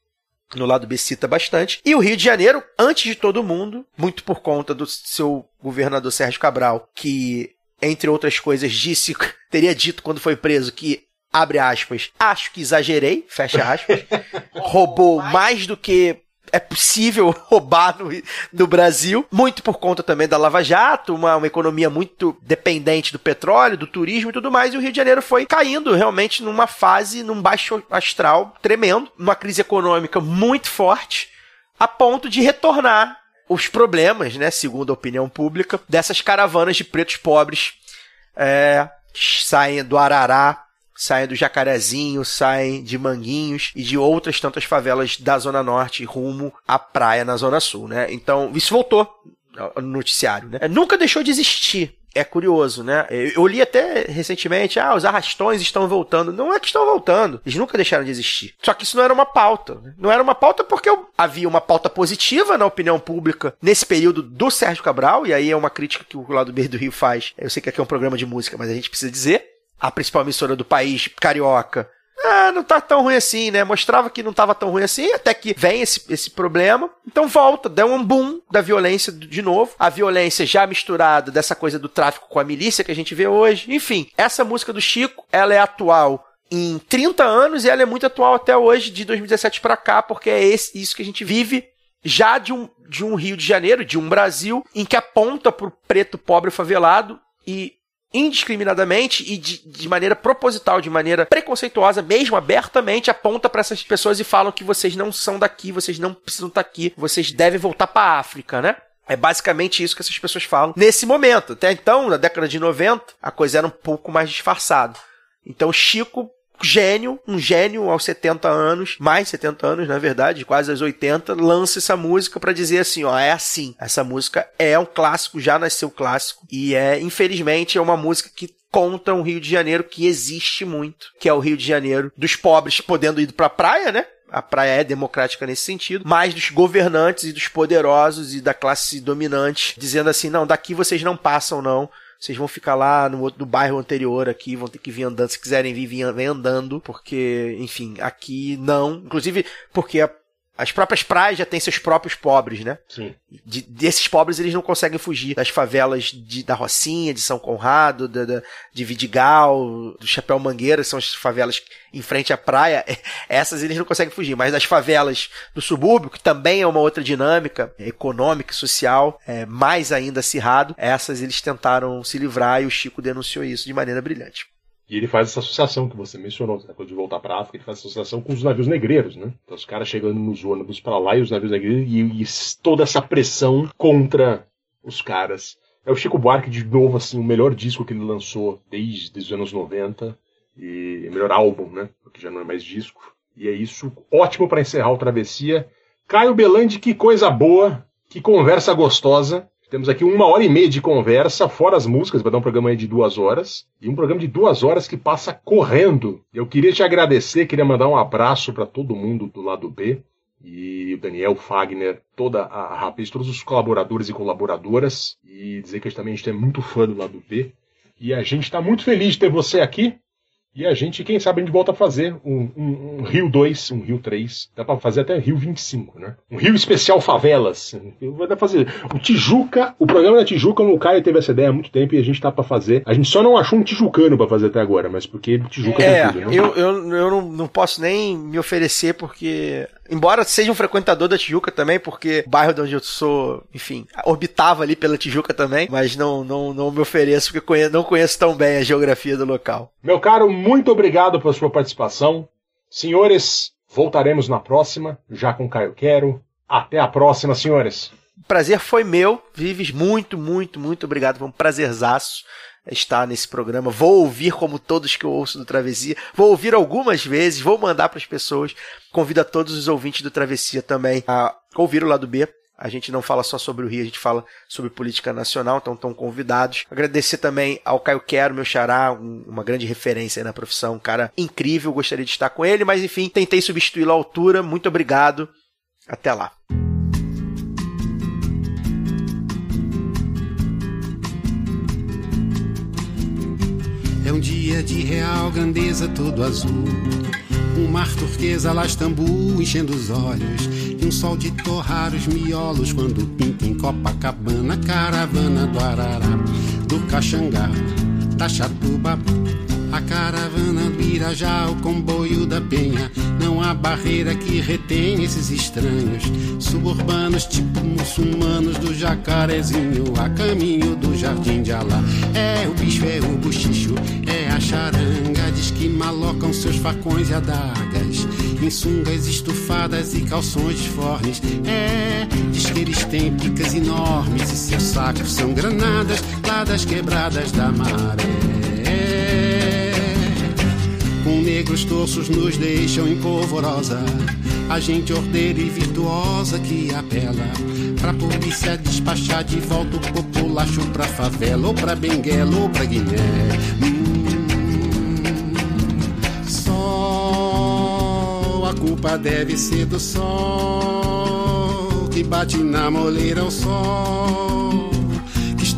no lado B cita bastante. E o Rio de Janeiro, antes de todo mundo, muito por conta do seu governador Sérgio Cabral, que, entre outras coisas, disse, teria dito quando foi preso que abre aspas, acho que exagerei, fecha aspas, roubou mais do que é possível roubar no, no Brasil, muito por conta também da Lava Jato, uma, uma economia muito dependente do petróleo, do turismo e tudo mais, e o Rio de Janeiro foi caindo realmente numa fase, num baixo astral tremendo, numa crise econômica muito forte, a ponto de retornar os problemas, né, segundo a opinião pública, dessas caravanas de pretos pobres é, saem do Arará saem do Jacarezinho, saem de Manguinhos e de outras tantas favelas da Zona Norte rumo à praia na Zona Sul, né? Então, isso voltou no noticiário, né? Nunca deixou de existir. É curioso, né? Eu li até recentemente, ah, os arrastões estão voltando. Não é que estão voltando, eles nunca deixaram de existir. Só que isso não era uma pauta. Não era uma pauta porque havia uma pauta positiva na opinião pública nesse período do Sérgio Cabral, e aí é uma crítica que o lado B do Rio faz. Eu sei que aqui é um programa de música, mas a gente precisa dizer a principal emissora do país, carioca. Ah, não tá tão ruim assim, né? Mostrava que não tava tão ruim assim, até que vem esse, esse problema. Então volta, dá um boom da violência de novo. A violência já misturada dessa coisa do tráfico com a milícia que a gente vê hoje. Enfim, essa música do Chico, ela é atual em 30 anos e ela é muito atual até hoje, de 2017 para cá, porque é esse, isso que a gente vive já de um, de um Rio de Janeiro, de um Brasil, em que aponta pro preto pobre favelado e indiscriminadamente e de, de, maneira proposital, de maneira preconceituosa, mesmo abertamente, aponta para essas pessoas e falam que vocês não são daqui, vocês não precisam estar aqui, vocês devem voltar para a África, né? É basicamente isso que essas pessoas falam nesse momento. Até então, na década de 90, a coisa era um pouco mais disfarçada. Então, Chico gênio, um gênio aos 70 anos, mais 70 anos, na verdade, quase aos 80, lança essa música para dizer assim, ó, é assim. Essa música é um clássico, já nasceu clássico e é, infelizmente, é uma música que conta um Rio de Janeiro que existe muito, que é o Rio de Janeiro dos pobres podendo ir pra praia, né? A praia é democrática nesse sentido, mas dos governantes e dos poderosos e da classe dominante, dizendo assim: não, daqui vocês não passam, não vocês vão ficar lá no, no bairro anterior aqui, vão ter que vir andando. Se quiserem vir, vem andando, porque, enfim, aqui não. Inclusive, porque a, as próprias praias já têm seus próprios pobres, né? Sim. De, desses pobres, eles não conseguem fugir das favelas de, da Rocinha, de São Conrado, da, da, de Vidigal, do Chapéu Mangueira, que são as favelas em frente à praia. Essas eles não conseguem fugir. Mas das favelas do subúrbio, que também é uma outra dinâmica econômica e social, é, mais ainda acirrado, essas eles tentaram se livrar e o Chico denunciou isso de maneira brilhante. E ele faz essa associação que você mencionou, essa coisa de voltar para a África, ele faz associação com os navios negreiros, né? Então os caras chegando nos ônibus para lá e os navios negreiros e, e, toda essa pressão contra os caras. É o Chico Buarque, de novo, assim, o melhor disco que ele lançou desde os anos 90 e o melhor álbum, né? Porque já não é mais disco. E é isso, ótimo para encerrar o Travessia. Caio Belandi, que coisa boa, que conversa gostosa. Temos aqui uma hora e meia de conversa, fora as músicas, vai dar um programa aí de duas horas. E um programa de duas horas que passa correndo. Eu queria te agradecer, queria mandar um abraço para todo mundo do lado B. E o Daniel Fagner, toda a Rapaz, todos os colaboradores e colaboradoras. E dizer que a gente também a gente é muito fã do lado B. E a gente está muito feliz de ter você aqui. E a gente, quem sabe, a gente volta a fazer um, um, um Rio 2, um Rio 3. Dá pra fazer até Rio 25, né? Um Rio especial favelas. Vai dar pra fazer. O Tijuca, o programa da Tijuca, o Caio teve essa ideia há muito tempo e a gente tá pra fazer. A gente só não achou um tijucano pra fazer até agora, mas porque Tijuca é, tem tudo, né? Eu, eu, eu não, não posso nem me oferecer porque Embora seja um frequentador da Tijuca também, porque o bairro de onde eu sou, enfim, orbitava ali pela Tijuca também, mas não, não, não me ofereço porque conheço, não conheço tão bem a geografia do local. Meu caro, muito obrigado pela sua participação. Senhores, voltaremos na próxima, já com Caio Quero. Até a próxima, senhores. Prazer foi meu. Vives, muito, muito, muito obrigado. Foi um prazerzaço estar nesse programa. Vou ouvir como todos que eu ouço do Travessia. Vou ouvir algumas vezes, vou mandar para as pessoas. Convido a todos os ouvintes do Travessia também a ouvir o lado B. A gente não fala só sobre o Rio, a gente fala sobre política nacional, então estão convidados. Agradecer também ao Caio Quero, meu xará, um, uma grande referência na profissão, um cara incrível, gostaria de estar com ele, mas enfim, tentei substituí-lo à altura. Muito obrigado. Até lá. É um dia de real grandeza todo azul um mar turquesa lá Istambul enchendo os olhos. E um sol de torrar os miolos quando pinta em Copacabana. Caravana do Arará, do Caxangá, da Chatuba. A caravana do Irajá, o comboio da Penha. Não há barreira que retém esses estranhos. Suburbanos, tipo muçulmanos do jacarezinho. A caminho do jardim de Alá. É o bicho, é o buchicho, é a charanga. Diz que malocam seus facões e adagas. Em sungas estufadas e calções disformes. É, diz que eles têm picas enormes. E seus sacos são granadas lá das quebradas da maré. Com negros torços nos deixam em polvorosa. A gente ordeira e virtuosa que apela pra polícia despachar de volta o populacho pra favela ou pra Benguela ou pra Guiné. Hum, sol, a culpa deve ser do sol que bate na moleira o sol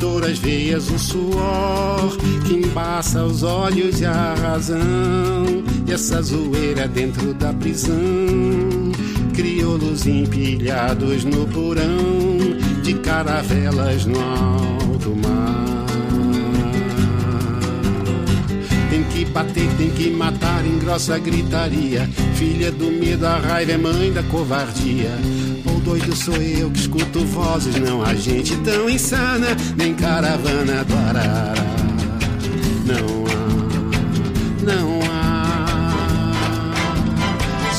que estoura as veias o suor que embaça os olhos e a razão. E essa zoeira dentro da prisão crioulos empilhados no porão de caravelas no alto mar que bater, tem que matar em grossa gritaria. Filha do medo, a raiva é mãe da covardia. Ou doido sou eu que escuto vozes, não há gente tão insana, nem caravana do Arará. Não há, não há.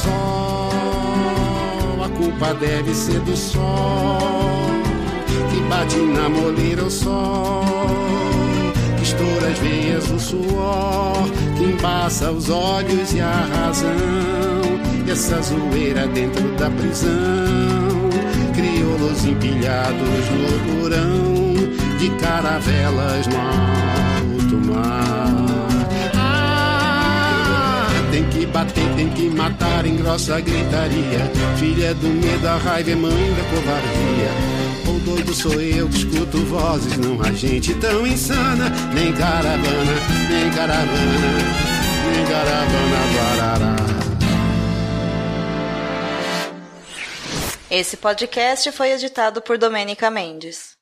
Só a culpa deve ser do sol que bate na moleira o sol que estoura as veias o suor, que embaça os olhos e a razão. Essa zoeira dentro da prisão, crioulos empilhados no porão, de caravelas no alto mar. Ah, tem que bater, tem que matar em grossa gritaria. Filha do medo, a raiva é mãe da covardia doido sou eu que escuto vozes, não há gente tão insana, nem caravana, nem caravana, nem caravana do Arará. Esse podcast foi editado por Domênica Mendes.